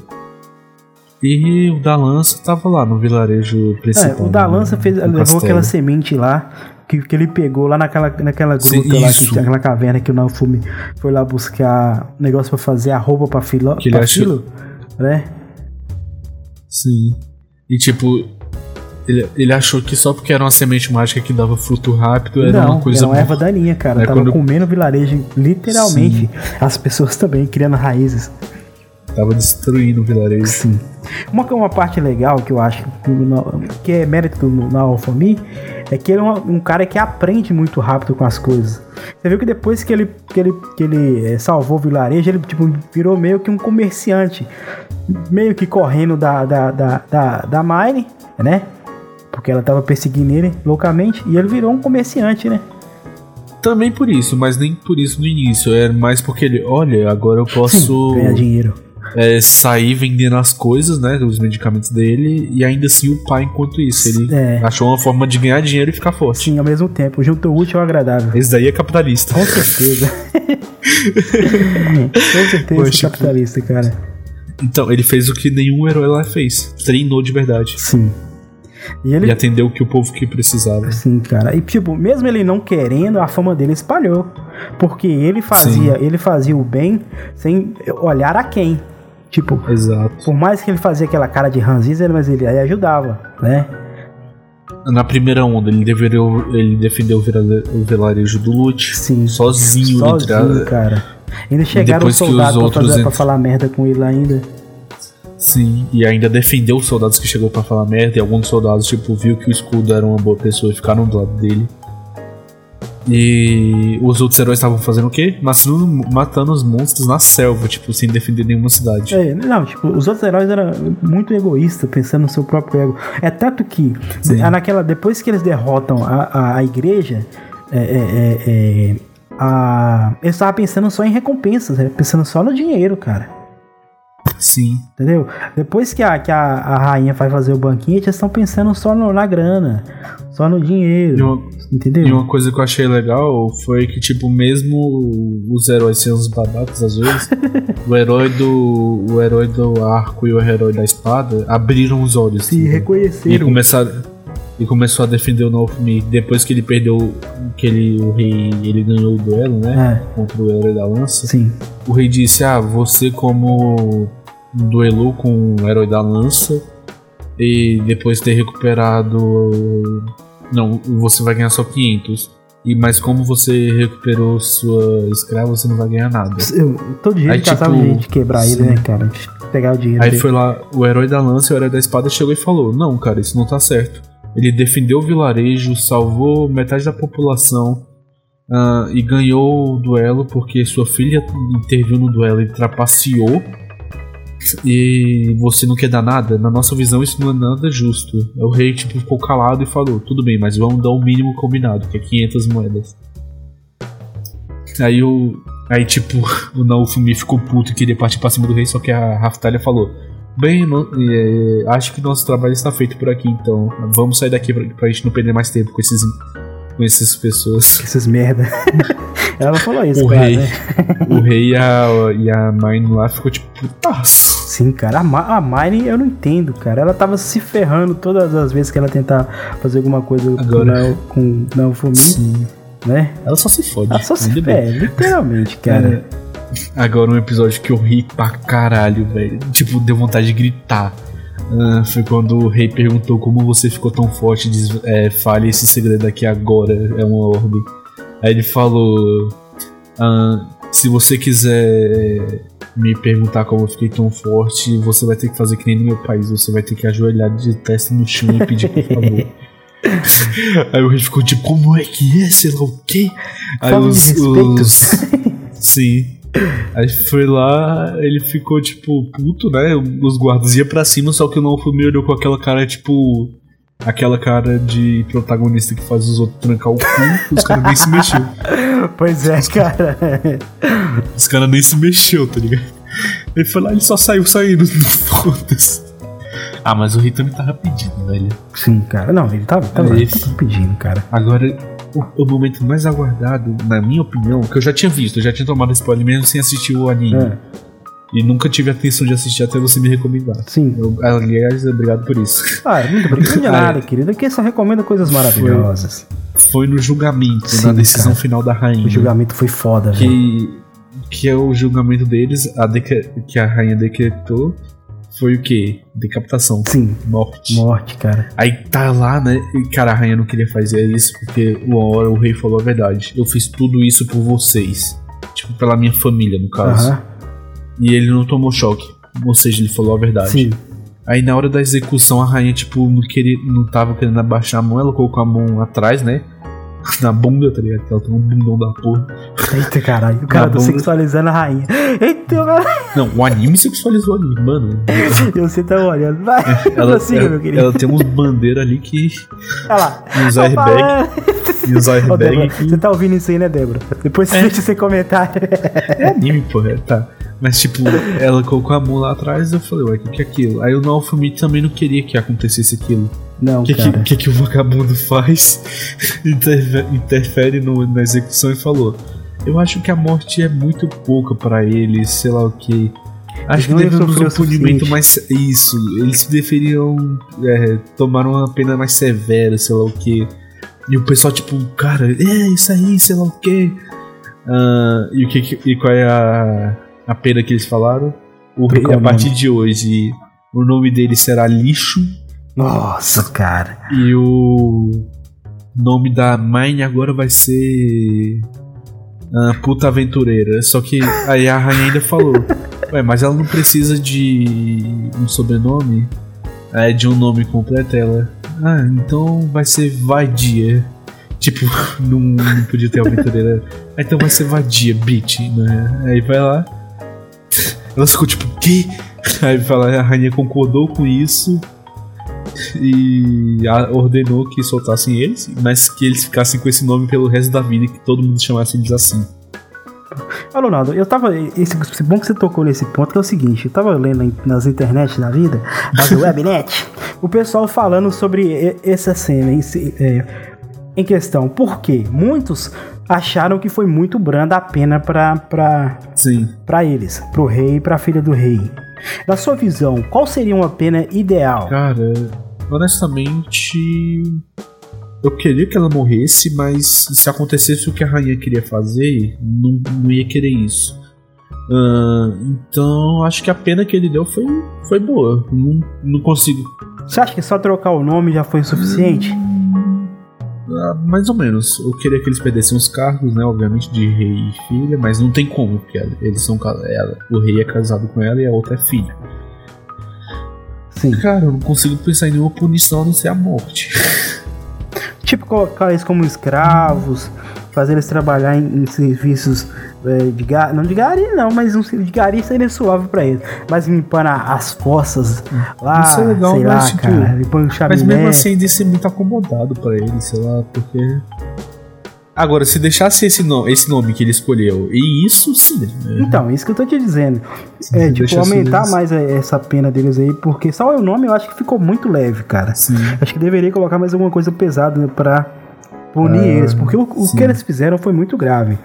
E o da lança tava lá no vilarejo É, principal. o da no- lança fez, levou castelo. aquela semente lá que, que ele pegou lá naquela, naquela Sim, gruta lá, isso. que, naquela caverna que o Naofumi foi lá buscar negócio pra fazer a roupa pra filo, Que pra achou- filo né? Sim. E tipo, ele, ele achou que só porque era uma semente mágica que dava fruto rápido era Não, uma coisa era uma boa. erva daninha, cara. É Tava quando- comendo vilarejo, literalmente. As pessoas também criando raízes. Tava destruindo o vilarejo. Sim. Uma, uma parte legal que eu acho que, é mérito do Naofumi é que ele é um, um cara que aprende muito rápido com as coisas. Você viu que depois que ele, que ele, que ele eh, salvou o vilarejo, ele tipo, virou meio que um comerciante. Meio que correndo da, da, da, da, da Mine, né? Porque ela tava perseguindo ele loucamente. E ele virou um comerciante, né? Também por isso, mas nem por isso no início. É mais porque ele, olha, agora eu posso Ganhar dinheiro. é, sair vendendo as coisas, né? Os medicamentos dele, e ainda assim o pai, enquanto isso, ele É. achou uma forma de ganhar dinheiro e ficar forte. Sim, ao mesmo tempo. Junto útil ao agradável. Esse daí é capitalista. Com certeza. Com certeza Pois, é capitalista, cara. Então, ele fez o que nenhum herói lá fez. Treinou de verdade. Sim. E ele. E atendeu o que o povo que precisava. Sim, cara. E tipo, mesmo ele não querendo, a fama dele espalhou. Porque ele fazia, ele fazia o bem sem olhar a quem. Tipo, Exato. por mais que ele fazia aquela cara de ranzinza, mas ele aí ajudava, né? Na primeira onda, ele, deveria, ele defendeu o, vilarejo do Lute. Sim. Sozinho, Sozinho, entre a- cara. Ainda chegaram os soldados pra, outros fazer, pra falar merda com ele ainda. Sim, e ainda defendeu os soldados que chegou pra falar merda. E alguns soldados, tipo, viu que o escudo era uma boa pessoa e ficaram do lado dele. E os outros heróis estavam fazendo o quê? Matando, matando os monstros na selva, tipo, sem defender nenhuma cidade. É, não, tipo, os outros heróis eram muito egoístas, pensando no seu próprio ego. É tanto que, Sim. naquela, depois que eles derrotam a, a, a igreja, é, é, é, é, a, eles estavam pensando só em recompensas, é, pensando só no dinheiro, cara. Sim. Entendeu? Depois que a, que a, a rainha vai fazer o banquete, eles estão pensando só no- na grana, só no E dinheiro. uma, Entendeu? e uma coisa que eu achei legal foi que, tipo, mesmo os heróis sendo os babacas às vezes, o herói do. O herói do arco e o herói da espada abriram os olhos. Se entendeu? E reconheceram. começaram. E começou a defender o Naofumi. Depois que ele perdeu. Que ele, o rei ele ganhou o duelo, né? É, Contra o herói da lança. sim. O rei disse: Ah, você como duelou com o herói da lança e depois ter recuperado. Não, você vai ganhar só 500. E, mas como você recuperou sua escrava, você não vai ganhar nada. Eu, todo dia Aí, ele caçava tipo, gente de quebrar ele, sim. né, cara? Pegar o dinheiro Aí dele. foi lá, o herói da lança e o herói da espada chegou e falou: Não, cara, isso não tá certo. Ele defendeu o vilarejo, salvou metade da população ah, e ganhou o duelo porque sua filha interviu no duelo e trapaceou. E você não quer dar nada? Na nossa visão, isso não é nada justo. O rei tipo, ficou calado e falou: Tudo bem, mas vamos dar o mínimo combinado, que é 500 moedas. Aí o. Aí, tipo, o Naofumi ficou puto e queria partir pra cima do rei, só que a Raftalia falou: Bem, no- é, acho que nosso trabalho está feito por aqui, então vamos sair daqui pra, pra gente não perder mais tempo com esses. Com essas pessoas. Esses merda. Ela não falou isso, O cara, rei. né? O rei e a, e a Mine lá ficou tipo, putaço. Sim, cara. A, Ma a Miley eu não entendo, cara. Ela tava se ferrando todas as vezes que ela tentar fazer alguma coisa Agora- com, com Naofumi, Sim. né? Ela só se fode. Ela só se bem. é, literalmente, cara. É, agora um episódio que eu ri pra caralho, velho. Tipo, deu vontade de gritar. Ah, foi quando o rei perguntou como você ficou tão forte. Diz, é, fale esse segredo aqui agora. É uma ordem. Aí ele falou: ah, Se você quiser me perguntar como eu fiquei tão forte, você vai ter que fazer que nem no meu país. Você vai ter que ajoelhar de testa no chão e pedir por favor. Aí o rei ficou tipo, como é que é? Sei lá o quê? Aí os- os- Sim. Aí foi lá, ele ficou tipo puto, né? Os guardas iam pra cima, só que o Naofumi olhou com aquela cara tipo. Aquela cara de protagonista que faz os outros trancar o cu, os caras nem se mexeu. Pois é, cara. Os caras nem se mexeu, tá ligado? Ele foi lá, ele só saiu saindo. Foda-se. Ah, mas o também tava pedindo, velho. Sim, cara. Não, ele tava, tava, É isso. tava pedindo, cara. Agora, o, o momento mais aguardado, na minha opinião, que eu já tinha visto, eu já tinha tomado spoiler mesmo sem assistir o anime. É, E nunca tive a atenção de assistir até você me recomendar. sim. Eu, aliás, obrigado por isso. Ah, muito obrigado de É. nada, querido. Aqui só recomenda coisas maravilhosas. Foi no julgamento, Sim, na decisão cara. final da rainha. O julgamento foi foda, velho. que, que é o julgamento deles, a que a rainha decretou, foi o quê? Decapitação. Sim, Morte. morte, cara. Aí tá lá, né? E, cara, a rainha não queria fazer isso porque uma hora o rei falou a verdade. Eu fiz tudo isso por vocês. Tipo, pela minha família, no caso. Aham. E ele não tomou choque. Ou seja, ele falou a verdade. Sim. Aí na hora da execução, a rainha, tipo, não, queria, não tava querendo abaixar a mão, ela colocou a mão atrás, né? Na bunda, tá ligado? Ela tem um bundão da porra. Eita, caralho. O cara tá sexualizando a rainha. Eita, cara. Não, o anime sexualizou ali, mano. Você tá olhando. Vai, Ela, prossiga, ela, meu querido. ela tem uns bandeiras ali que. Olha lá. E os airbag. E os Ô, airbag Débora, que. você tá ouvindo isso aí, né, Débora? Depois você deixa seu comentário. É anime, porra, tá. Mas tipo, ela colocou a mão lá atrás e eu falei, ué, o que, que é aquilo? Aí o Naofumi também não queria que acontecesse aquilo. Não, O que, que, cara. que, que o vagabundo faz? Interfe- interfere no- na execução e falou: Eu acho que a morte é muito pouca pra ele, sei lá o que. Acho que ia devemos um o punimento suficiente." mais. Isso, eles deveriam é, tomar uma pena mais severa, sei lá o que. E o pessoal, tipo, cara, é isso aí, sei lá o que. e, o que, que- e qual é a, a pena que eles falaram? O rei, a partir de hoje, o nome dele será Lixo. Nossa, cara. E o nome da Mine agora vai ser. ah, Puta Aventureira. Só que aí a rainha ainda falou: Ué, mas ela não precisa de um sobrenome? É de um nome completo. Ela. Ah, então vai ser Vaidia. Tipo, não, não podia ter aventureira. Ah, então vai ser vadia, bitch, né? Aí vai lá. Ela ficou tipo, que? Aí fala, a rainha concordou com isso e ordenou que soltassem eles, mas que eles ficassem com esse nome pelo resto da vida e que todo mundo chamasse eles assim. Ô, Ronaldo, eu tava. Esse, bom que você tocou nesse ponto, que é o seguinte: eu tava lendo em- nas internet da vida, nas webnet, o pessoal falando sobre essa cena esse, é, em questão. Por quê? Muitos acharam que foi muito branda a pena pra, pra, Sim. pra eles, pro rei e pra filha do rei. Na sua visão, qual seria uma pena ideal? Cara, honestamente. Eu queria que ela morresse, mas se acontecesse o que a rainha queria fazer, não, não ia querer isso. Ah, então, acho que a pena que ele deu foi, foi boa. Não, não consigo. Você acha que só trocar o nome já foi suficiente? Ah, mais ou menos. Eu queria que eles perdessem os cargos, né? Obviamente, de rei e filha, mas não tem como, porque eles são. Ela, o rei é casado com ela e a outra é filha. Sim. Cara, eu não consigo pensar em nenhuma punição a não ser a morte. Tipo, colocar eles como escravos, fazer eles trabalhar em, em serviços é, de gari, não de gari não, mas um de gari seria suave pra eles. Mas limpando a- as fossas lá, Isso é legal, sei mas, lá, tipo, cara, limpando Mas mesmo assim, ia ser muito acomodado pra ele, sei lá, porque. Agora, se deixasse esse nome, esse nome que ele escolheu, e isso sim. né? Então, isso que eu tô te dizendo. Se É, tipo, aumentar eles- mais é, essa pena deles aí, porque só o nome eu acho que ficou muito leve, cara. Sim. Acho que deveria colocar mais alguma coisa pesada né, pra punir Ah, eles, porque o, o que eles fizeram foi muito grave.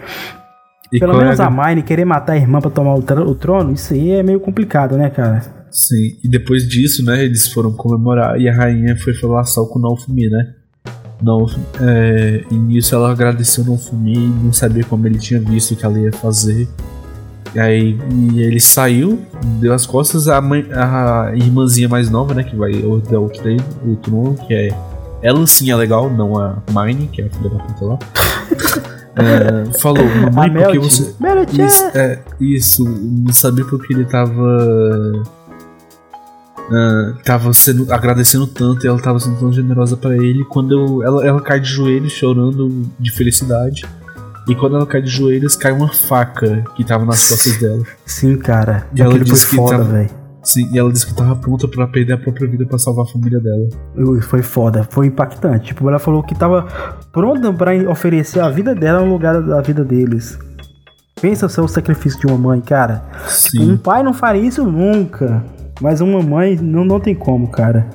E Pelo é menos a- a Mine querer matar a irmã pra tomar o, o trono, isso aí é meio complicado, né, cara? Sim. E depois disso, né, eles foram comemorar e a rainha foi falar só com o Naofumi, né? Naof- é, e nisso ela agradeceu o Naofumi e não sabia como ele tinha visto o que ela ia fazer. E aí e ele saiu, deu as costas, a, mãe, a irmãzinha mais nova, né, que vai o treino, o trono, que é. Ela sim é legal, não a Mine, que é a filha da puta lá. É, falou, mamãe, a porque você. Isso, é, isso, não sabia porque ele tava. ah, tava sendo agradecendo tanto e ela tava sendo tão generosa pra ele. Quando eu- ela, ela cai de joelhos chorando de felicidade. E quando ela cai de joelhos, cai uma faca que tava nas costas dela. Sim, cara. E ela disse que foda, tava- velho. Sim, e ela disse que tava pronta pra perder a própria vida pra salvar a família dela. Foi foda, foi impactante. Tipo, ela falou que tava pronta pra oferecer a vida dela no lugar da vida deles. Pensa só o sacrifício de uma mãe, cara. Um Sim. pai não faria isso nunca. Mas uma mãe não, não tem como, cara.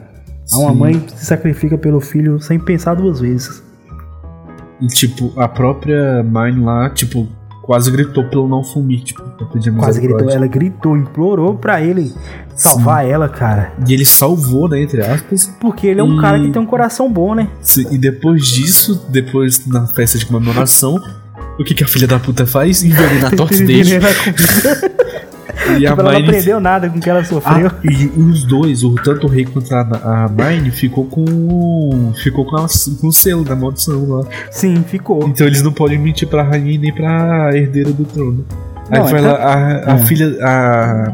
Uma Sim. mãe se sacrifica pelo filho sem pensar duas vezes. E tipo, a própria Mine lá, tipo, quase gritou pelo não fumir, tipo, pra pedir Quase gritou, ela gritou, implorou pra ele salvar ela, cara. E ele salvou, né, entre aspas. Porque ele é um E- cara que tem um coração bom, né? Sim, E depois disso, depois na festa de comemoração, o que, que a filha da puta faz? Envenena a torta dele. A. E a Tipo, ela não Mine. aprendeu nada com o que ela sofreu. Ah, e os dois, o, tanto o rei quanto a, a Mine, ficou com. Ficou com, a- com o selo da maldição lá. Sim, ficou. Então eles não podem mentir pra rainha e nem pra herdeira do trono. Aí Não, foi é lá, que- a, a É. filha, a,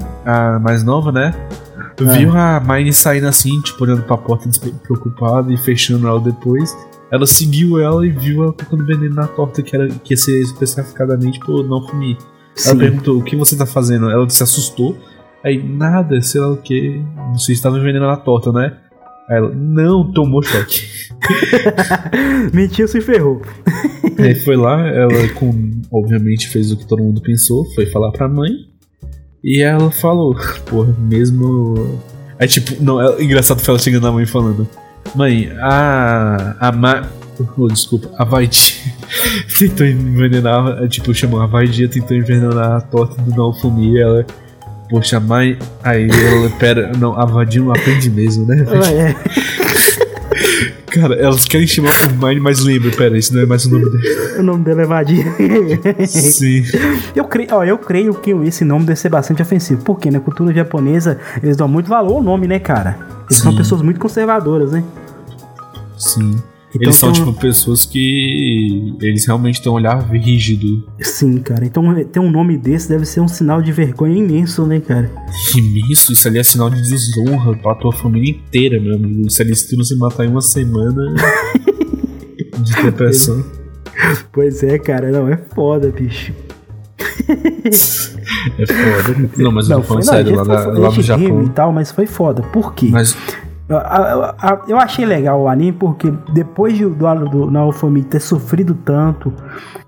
a mais nova, né? Viu a Mine saindo assim, tipo, olhando pra porta preocupada e fechando ela depois. Ela seguiu ela e viu ela colocando veneno na torta que, era, que ia ser especificadamente por não fumir. Ela Sim. perguntou: o que você tá fazendo? Ela se assustou. Aí, nada, sei lá o que. Você estava envenenando a torta, né? Aí ela, não, tomou choque. Mentiu, se ferrou. Aí foi lá, ela com, obviamente fez o que todo mundo pensou, foi falar pra mãe. E ela falou, porra, mesmo. Aí tipo, não, é engraçado foi ela chegando na mãe falando. Mãe, a. A Ma. Oh, desculpa, a Vaidi tentou envenenar, tipo, chamou a Vaidi tentou envenenar a torta do Naofumi ela. Poxa, mãe. Aí ela, pera, não, a Vaidi não aprende mesmo, né? É. Cara, elas querem chamar por Mine, mas lembra, pera, esse não é mais o nome dela. O nome dela é Vadia. Sim. Eu creio, ó, eu creio que esse nome deve ser bastante ofensivo. Porque na cultura japonesa eles dão muito valor ao nome, né, cara? Eles são Sim. pessoas muito conservadoras, né? Sim. Então eles são, tem tipo, pessoas que. Eles realmente têm um olhar rígido. Sim, cara. Então ter um nome desse deve ser um sinal de vergonha imenso, né, cara? Imenso, isso ali é sinal de desonra pra tua família inteira, meu amigo. Se tu não se matar em uma semana. De depressão. Pois é, cara, não, é foda, bicho. É foda. Não, mas eu tô falando foi- sério, lá, gente, na- foi- lá no gente riu Japão. e tal, mas foi foda. Por quê? Mas Eu, achei legal o anime porque depois de, do, do Naofumi ter sofrido tanto,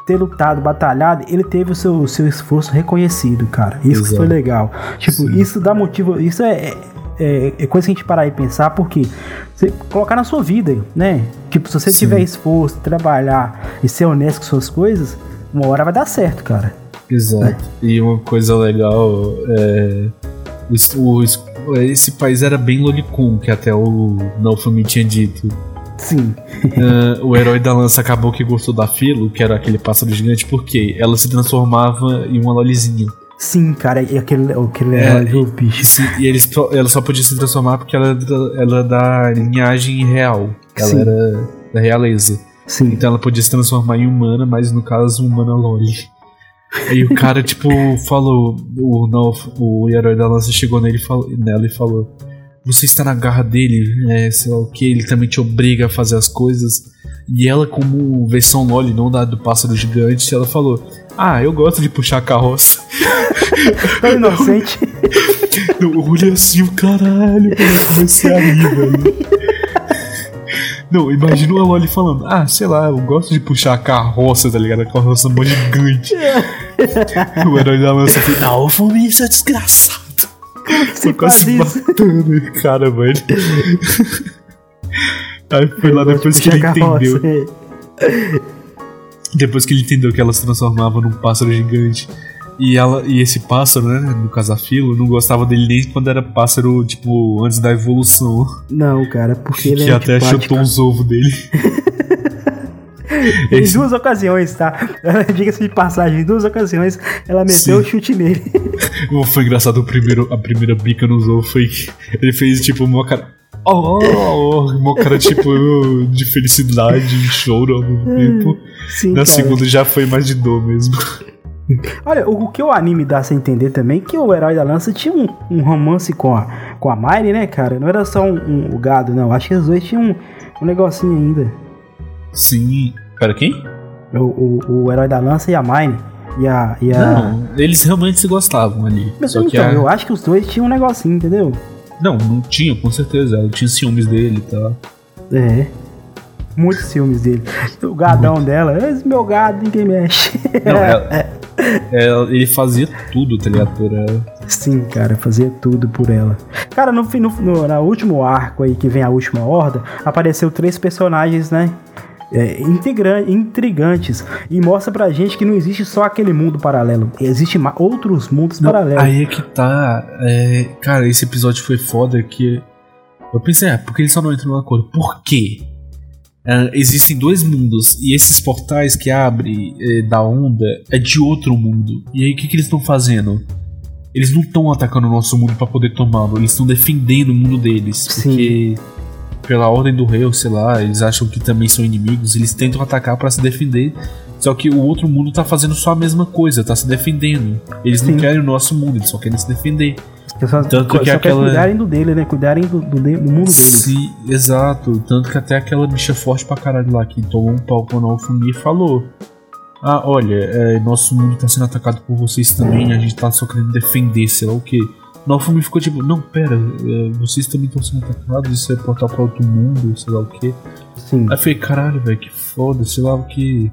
ter lutado, batalhado, ele teve o seu, o seu esforço reconhecido, cara. Isso Exato. foi legal. Tipo, isso dá motivo. Isso é, é, é coisa que a gente parar e pensar, porque você colocar na sua vida, né? Tipo, se você Sim. tiver esforço, trabalhar e ser honesto com suas coisas, uma hora vai dar certo, cara. Exato. E uma coisa legal é. o- o- esse país era bem lolicon, que até o Naofumi tinha dito. Sim. Ah, o herói da lança acabou que gostou da Filo, que era aquele pássaro gigante, porque ela se transformava em uma lolizinha. Sim, cara, e aquele, aquele É, herói, bicho? Sim, e eles, ela só podia se transformar porque ela, era da- ela era da linhagem real. Ela Sim. era da realeza. Sim. Então ela podia se transformar em humana, mas no caso, humana loli. Aí o cara, tipo, falou. O, não, o herói da lança chegou nele, e falou- nela e falou: Você está na garra dele, é, sei lá o que, ele também te obriga a fazer as coisas. E ela, como versão Loli, não da do pássaro gigante, ela falou: Ah, eu gosto de puxar a carroça. Tão inocente. Eu olhei assim, o caralho, eu comecei a rir, velho. Não, imagina o Loli falando, ah, sei lá, eu gosto de puxar a carroça, tá ligado? A carroça mó gigante. o herói da lança não, Fumi, isso é desgraçado. Você Foi quase matando cara, velho. Aí foi lá depois que ele entendeu. Depois que ele entendeu que ela se transformava num pássaro gigante. E, ela, e esse pássaro, né, no casafilo, não gostava dele nem quando era pássaro, tipo, antes da evolução. Não, cara, porque ele que é até chutou os ovos dele. Em duas ocasiões, tá? Diga-se de passagem, em duas ocasiões ela meteu o chute nele. Foi engraçado o primeiro, a primeira bica nos ovos foi que ele fez tipo uma cara. Oh, oh, oh, uma cara tipo de felicidade e choro ao mesmo tempo. Sim, Na cara. segunda já foi mais de dor mesmo. Olha, o, que o anime dá a entender também é que o herói da lança tinha um, um romance com a, com a Mine, né, cara? Não era só um, um- o gado, não. Acho que os dois tinham um, um negocinho ainda. Sim. Pera, quem? O, o, o herói da lança e a Mine. E a. E a... Não, eles realmente se gostavam ali. Mas Só que então, a... eu acho que os dois tinham um negocinho, entendeu? Não, não tinha, com certeza. Ela tinha ciúmes dele e tal. É. Muitos filmes dele. O gadão dela, esse meu gado, ninguém mexe. Não, ela- ela- ele fazia tudo, tá ligado? Por ela. Sim, cara, fazia tudo por ela. Cara, no, no, no na último arco aí, que vem a última horda, apareceu três personagens, né? É, intrigantes. E mostra pra gente que não existe só aquele mundo paralelo. Existem ma- outros mundos Não, paralelos. Aí é que tá. é, cara, esse episódio foi foda que. Eu pensei, é, porque eles só não entram no acordo? Por quê? É, existem dois mundos e esses portais que abrem é, da onda é de outro mundo. E aí o que, que eles estão fazendo? Eles não estão atacando o nosso mundo pra poder tomá-lo, eles estão defendendo o mundo deles. Sim. Porque, pela ordem do rei, ou sei lá, eles acham que também são inimigos, eles tentam atacar pra se defender. Só que o outro mundo tá fazendo só a mesma coisa, tá se defendendo. Eles Sim. não querem o nosso mundo, eles só querem se defender. Só, tanto que aquela- cuidarem do dele, né? Cuidarem do, do, de- do mundo dele. Sim, exato. Tanto que até aquela bicha forte pra caralho lá que tomou um pau com a Naofumi falou: Ah, olha, é, nosso mundo tá sendo atacado por vocês também, a gente tá só querendo defender, sei lá o que. Naofumi ficou tipo: Não, pera, é, vocês também estão sendo atacados, isso é portal pra outro mundo, sei lá o que. Sim. Aí eu falei: Caralho, velho, que foda, sei lá o que.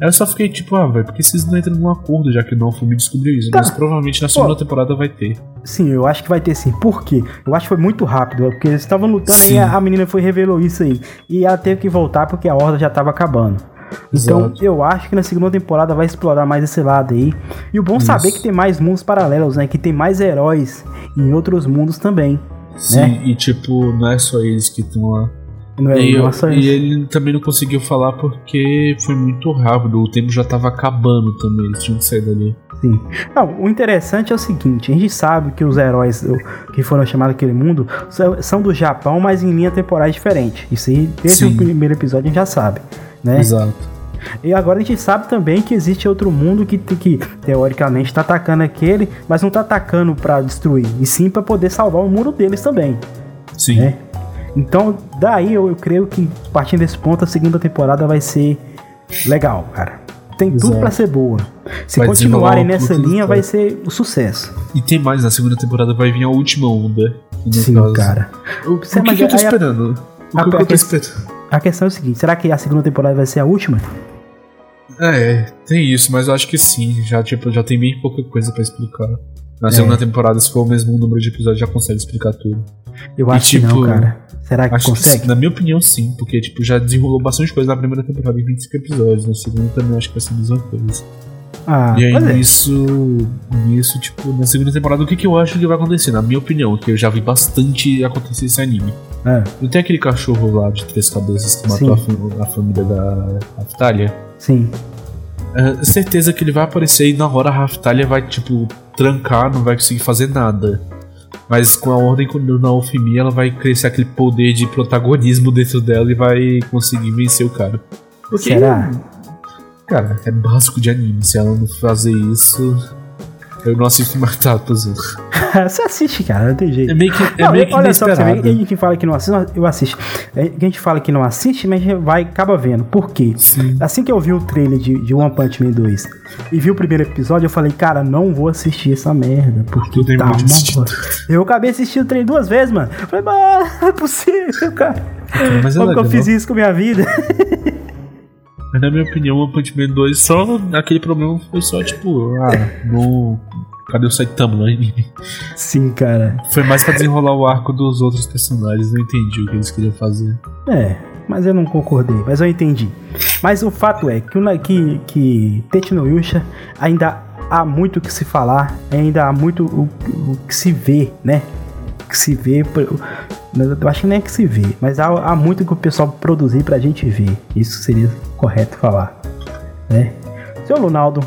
Aí eu só fiquei tipo: Ah, velho, por que vocês não entram num acordo já que o Naofumi descobriu isso? Tá. Mas provavelmente na segunda temporada vai ter. Sim, eu acho que vai ter sim. Por quê? Eu acho que foi muito rápido, porque eles estavam lutando Sim. e a, a menina foi revelou isso aí. E ela teve que voltar porque a horda já tava acabando. Então, Exato. eu acho que na segunda temporada vai explorar mais esse lado aí. E o bom Isso. saber que tem mais mundos paralelos, né? Que tem mais heróis em outros mundos também. Sim, Né? e tipo, não é só eles que estão lá. Não é, E, eu- nossa, e ele também não conseguiu falar porque foi muito rápido, o tempo já tava acabando também, eles tinham que sair dali. Sim. Não, o interessante é o seguinte: a gente sabe que os heróis que foram chamados aquele mundo são, são do Japão, mas em linha temporais diferente. Isso aí, desde Sim. o primeiro episódio, a gente já sabe. Né? Exato. E agora a gente sabe também que existe outro mundo que, que teoricamente está atacando aquele, mas não está atacando para destruir, e sim para poder salvar o muro deles também. Sim. né? Então, daí eu, eu creio que, partindo desse ponto, a segunda temporada vai ser legal, cara. Tem tudo Exato. pra ser boa. Se Vai continuarem nessa tudo linha, vai ser um sucesso. E tem mais, na segunda temporada vai vir a última onda. que Sim, caso- cara. O, o Você que, que eu tô aí a- esperando? O a- que, que a eu tô que- esperando? A questão é o seguinte: será que a segunda temporada vai ser a última? É, tem isso, mas eu acho que sim. Já, tipo, já tem bem pouca coisa pra explicar. Na É. segunda temporada, se for o mesmo número de episódios, já consegue explicar tudo. Eu E, acho que não, tipo, cara. Será que Acho que consegue? sim, na minha opinião, sim, porque tipo, já desenrolou bastante coisa na primeira temporada em 25 episódios. Na segunda também acho que vai ser a mesma coisa. Ah, e aí, é. nisso, nisso, tipo, na segunda temporada, o que, que eu acho que vai acontecer? Na minha opinião, que eu já vi bastante acontecer esse anime. Ah, Não tem aquele cachorro lá de três cabeças que matou a, fam- a família da Raftalia? sim. É, certeza que ele vai aparecer e na hora a Raftalia vai, tipo, trancar, não vai conseguir fazer nada. Mas com a ordem do Naofimi, ela vai crescer aquele poder de protagonismo dentro dela e vai conseguir vencer o cara. Porque, Será? Cara, é básico de anime. Se ela não fazer isso, eu não assisto mais tô zoando. você assiste, cara, não tem jeito. É meio que, é Não, meio que olha só, pra você inesperado. a gente fala que não assiste, eu assisto. A gente fala que não assiste, mas vai acaba vendo. Por quê? Sim. Assim que eu vi o trailer de, de One Punch Man 2 e vi o primeiro episódio, eu falei, cara, não vou assistir essa merda, porque Eu tenho tá muito uma. Eu acabei assistindo o trailer duas vezes, mano. Eu falei, mano, não é possível, cara. Mas é Como que eu fiz isso com a minha vida? Mas na minha opinião, o Punch Man 2 só. Aquele problema foi só tipo, ah, no. Cadê o Saitama no anime? Sim, cara. Foi mais pra desenrolar o arco dos outros personagens, não entendi o que eles queriam fazer. É, mas eu não concordei, mas eu entendi. Mas o fato é que, que, que Tetsu no Yusha ainda há muito o que se falar, ainda há muito o, o que se vê, né? Que se vê. Eu acho que nem é que se vê, mas há, há muito que o pessoal produzir pra gente ver. Isso seria correto falar, né? Seu Lunaldo,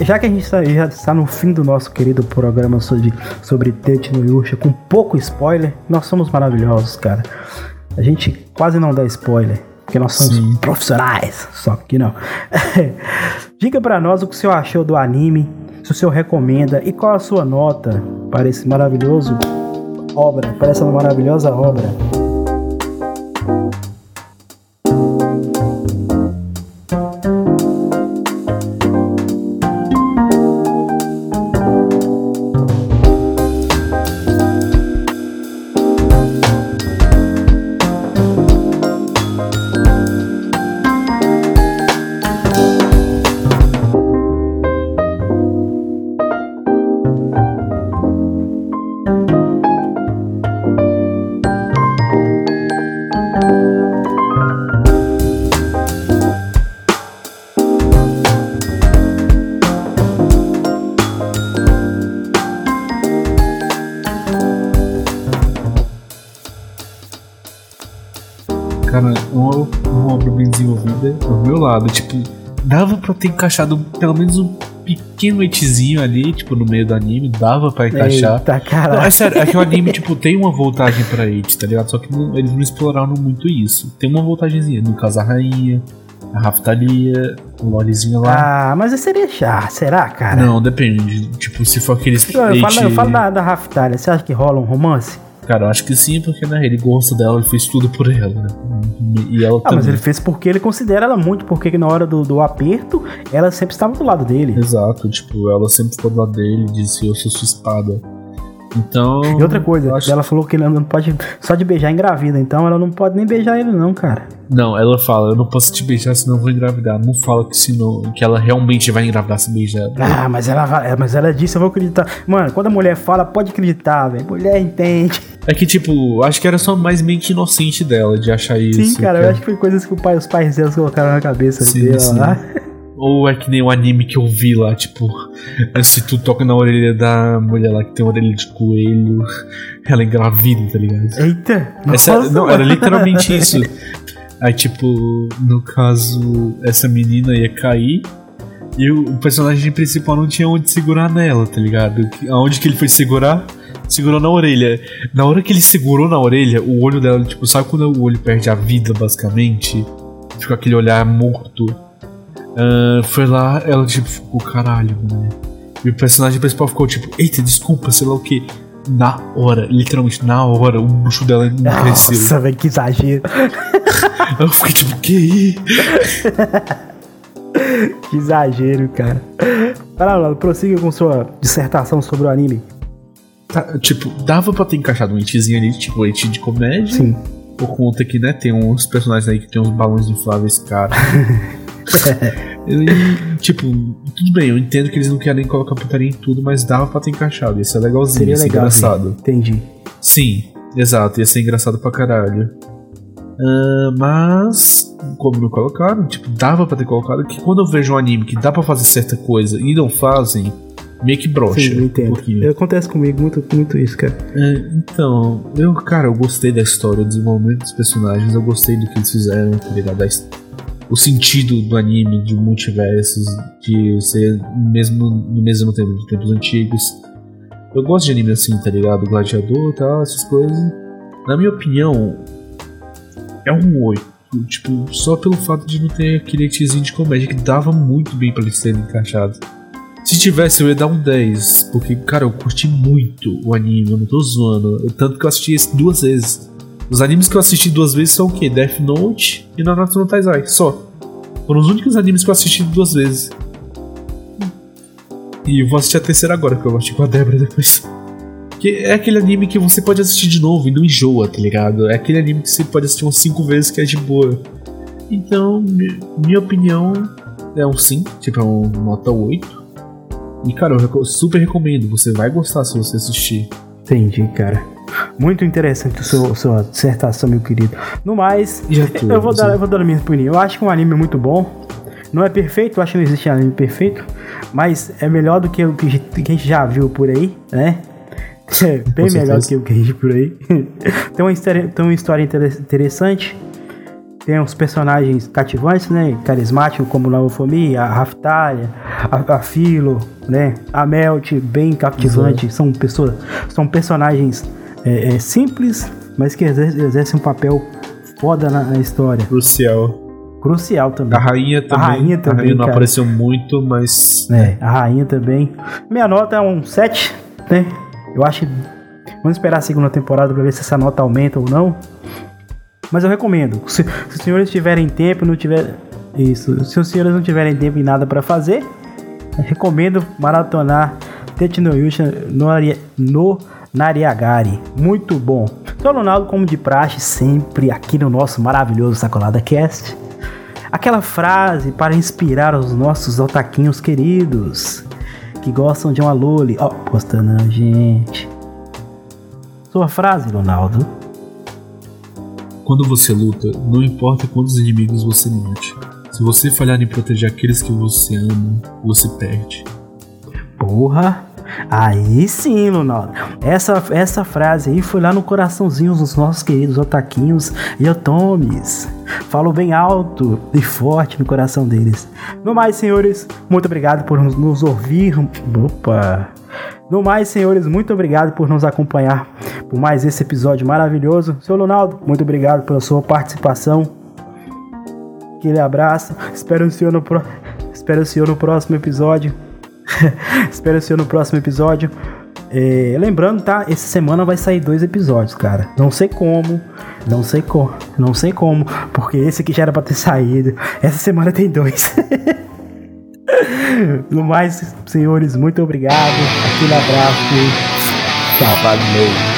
já que a gente está, já está no fim do nosso querido programa sobre, sobre Tetsu no Yusha, com pouco spoiler, nós somos maravilhosos, cara. A gente quase não dá spoiler, porque nós somos Sim. profissionais, só que não. Diga pra nós o que o senhor achou do anime, se o senhor recomenda e qual a sua nota para esse maravilhoso obra, para essa maravilhosa obra. Ter encaixado pelo menos um pequeno etzinho ali, tipo, no meio do anime, dava pra encaixar. Eita, Não, é caralho. sério, é que o anime, tipo, tem uma voltagem pra it, tá ligado? Só que não- eles não exploraram muito isso. Tem uma voltagemzinha, no caso a rainha, a Raftalia, o Lolizinho lá. Ah, mas isso seria chato, será, cara? Não, depende. Tipo, se for aqueles Eu, eu falo, eu falo da, da Raftalia, você acha que rola um romance? Cara, eu acho que sim, porque né, ele gosta dela, ele fez tudo por ela, né? E ela Ah, também. mas ele fez porque ele considera ela muito, porque na hora do, do aperto, ela sempre estava do lado dele. Exato, tipo, ela sempre ficou do lado dele, disse eu sou sua espada. Então. E outra coisa, acho- ela falou que ela não pode só de beijar engravida, então ela não pode nem beijar ele não, cara. Não, ela fala, eu não posso te beijar senão eu vou engravidar. Não fala que senão que ela realmente vai engravidar se beijar. Ah, mas ela mas ela disse, eu vou acreditar. Mano, quando a mulher fala, pode acreditar, velho. Mulher entende. É que, tipo, acho que era só mais mente inocente dela de achar isso. Sim, cara, eu acho que foi coisas que o pai- os pais delas colocaram na cabeça Sim, dela sim. lá. Ou é que nem o anime que eu vi lá, tipo, se tu toca na orelha da mulher lá que tem orelha de coelho, ela engravida, tá ligado? Eita! Essa- não, era literalmente isso. Aí, tipo, no caso, essa menina ia cair e o, personagem principal não tinha onde segurar nela, tá ligado? Aonde que ele foi segurar? Segurou na orelha. Na hora que ele segurou na orelha, o olho dela, tipo, sabe quando o olho perde a vida, basicamente? Fica aquele olhar morto. Ah, foi lá, ela, tipo, ficou caralho, né? E o personagem principal ficou tipo, eita, desculpa, sei lá o que. na hora, literalmente na hora, o bucho dela não cresceu. Nossa, velho, que exagero. Eu fiquei tipo, que aí? Que exagero, cara. Vai lá, Lalo, prossiga com sua dissertação sobre o anime. Tá, tipo, dava pra ter encaixado um itizinho ali, tipo, um iti de comédia. Sim. Por conta que, né, tem uns personagens aí que tem uns balões infláveis, cara. e, tipo, tudo bem, eu entendo que eles não querem colocar putaria em tudo, mas dava pra ter encaixado. Ia ser legalzinho, Seria ia ser legal. engraçado. sim. Entendi. Sim, exato, ia ser engraçado pra caralho. Ah, mas, como não colocaram, tipo, dava pra ter colocado que quando eu vejo um anime que dá pra fazer certa coisa e não fazem, meio que brocha. Sim, eu um entendo. pouquinho. Acontece comigo muito, muito isso, cara. É, então, eu, cara, eu gostei da história, do desenvolvimento dos personagens, eu gostei do que eles fizeram, tá ligado? Da O sentido do anime, de multiversos, de ser mesmo no mesmo tempo de tempos antigos. Eu gosto de anime assim, tá ligado? Gladiador e tal, essas coisas. Na minha opinião, é um 8. Tipo, só pelo fato de não ter aquele itizinho de comédia que dava muito bem pra eles serem encaixados. Se tivesse, eu ia dar um 10. Porque, cara, eu curti muito o anime, eu não tô zoando. Tanto que eu assisti esse duas vezes. Os animes que eu assisti duas vezes são o quê? Death Note e Nanatsu no Taizai, só. Foram os únicos animes que eu assisti duas vezes. E vou assistir a terceira agora, porque eu assisti com a Débora depois. Que é aquele anime que você pode assistir de novo e não enjoa, tá ligado? É aquele anime que você pode assistir umas 5 vezes que é de boa. Então, mi- minha opinião é um sim, tipo, é um nota 8. E cara, eu super recomendo, você vai gostar se você assistir. Entendi, cara. Muito interessante a sua, sua dissertação, meu querido. No mais, eu vou, dar, eu vou dar a minha opinião. Eu acho que um anime é muito bom. Não é perfeito, eu acho que não existe anime perfeito. Mas é melhor do que o que a gente já viu por aí, né? É bem melhor certeza. que o que a gente viu por aí. tem, uma história, tem uma história inter- interessante. Tem uns personagens cativantes, né? Carismáticos, como Naofumi, a Raftalia, a, a Filo, né? A Melt, bem cativante. São pessoas, são personagens é, é, simples, mas que exer- exercem um papel foda na, na história. Crucial. Crucial também. A rainha também. rainha também, não cara. apareceu muito, mas. É, a rainha também. Minha nota é um 7, né? Eu acho que. Vamos esperar a segunda temporada pra ver se essa nota aumenta ou não. Mas eu recomendo. Se, se os senhores tiverem tempo, não tiver. Isso. Se os senhores não tiverem tempo e nada pra fazer, recomendo maratonar Tetsuno Yusha no, no Nariagari. Muito bom. Sou o Ronaldo, como de praxe, sempre aqui no nosso maravilhoso Sacolada Cast. Aquela frase para inspirar os nossos otaquinhos queridos que gostam de uma loli. Ó, postando a gente. Sua frase, Ronaldo. Quando você luta, não importa quantos inimigos você mate. Se você falhar em proteger aqueles que você ama, você perde. Porra. Aí sim, Ronaldo. Essa, essa frase aí foi lá no coraçãozinho dos nossos queridos otaquinhos e otomes. Falou bem alto e forte no coração deles. No mais, senhores, muito obrigado por nos, nos ouvir. Opa! No mais, senhores, muito obrigado por nos acompanhar por mais esse episódio maravilhoso. Seu Ronaldo, muito obrigado pela sua participação. Aquele abraço. Espero o senhor no, pro... Espero o senhor no próximo episódio. Espero senhor no próximo episódio. É, lembrando, tá? Essa semana vai sair dois episódios, cara. Não sei como, não sei como, não sei como, porque esse aqui já era pra ter saído. Essa semana tem dois. no mais, senhores, muito obrigado. Aquele abraço. Tchau. Valeu.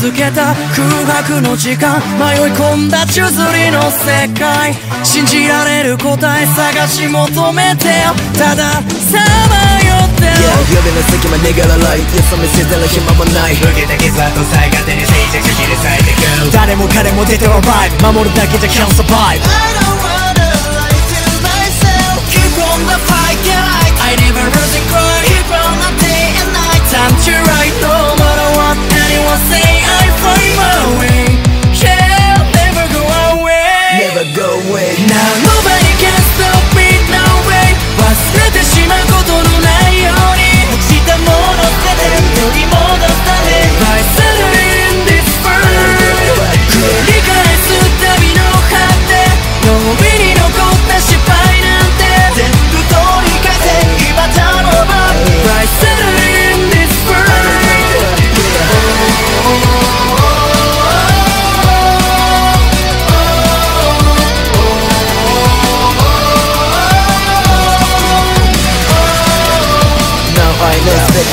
つけた空白の時間迷い込んだ宙づりの世界。信じられる答え探し求めてよ。たださまよってる Yeah 夜の隙間逃げらないよそ見せてる暇もない受けた傷跡さえ勝手に静寂しきり裂いてく誰も彼も出てはバイブ守るだけじゃ can't survive Keep on the fight, yeah I never lose and cry. Keep on the day and night. Time to ride No matter what anyone say I find my way Yeah, never go away never go away Now nobody can stop me no way 忘れてしまうことのないように落ちたもの捨てて取り戻され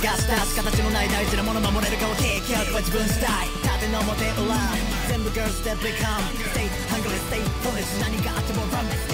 なライトを探した形のない大事なもの守れるかを経験は自分次第縦の表裏全部 girls that become Stay hungry stay foolish 何があっても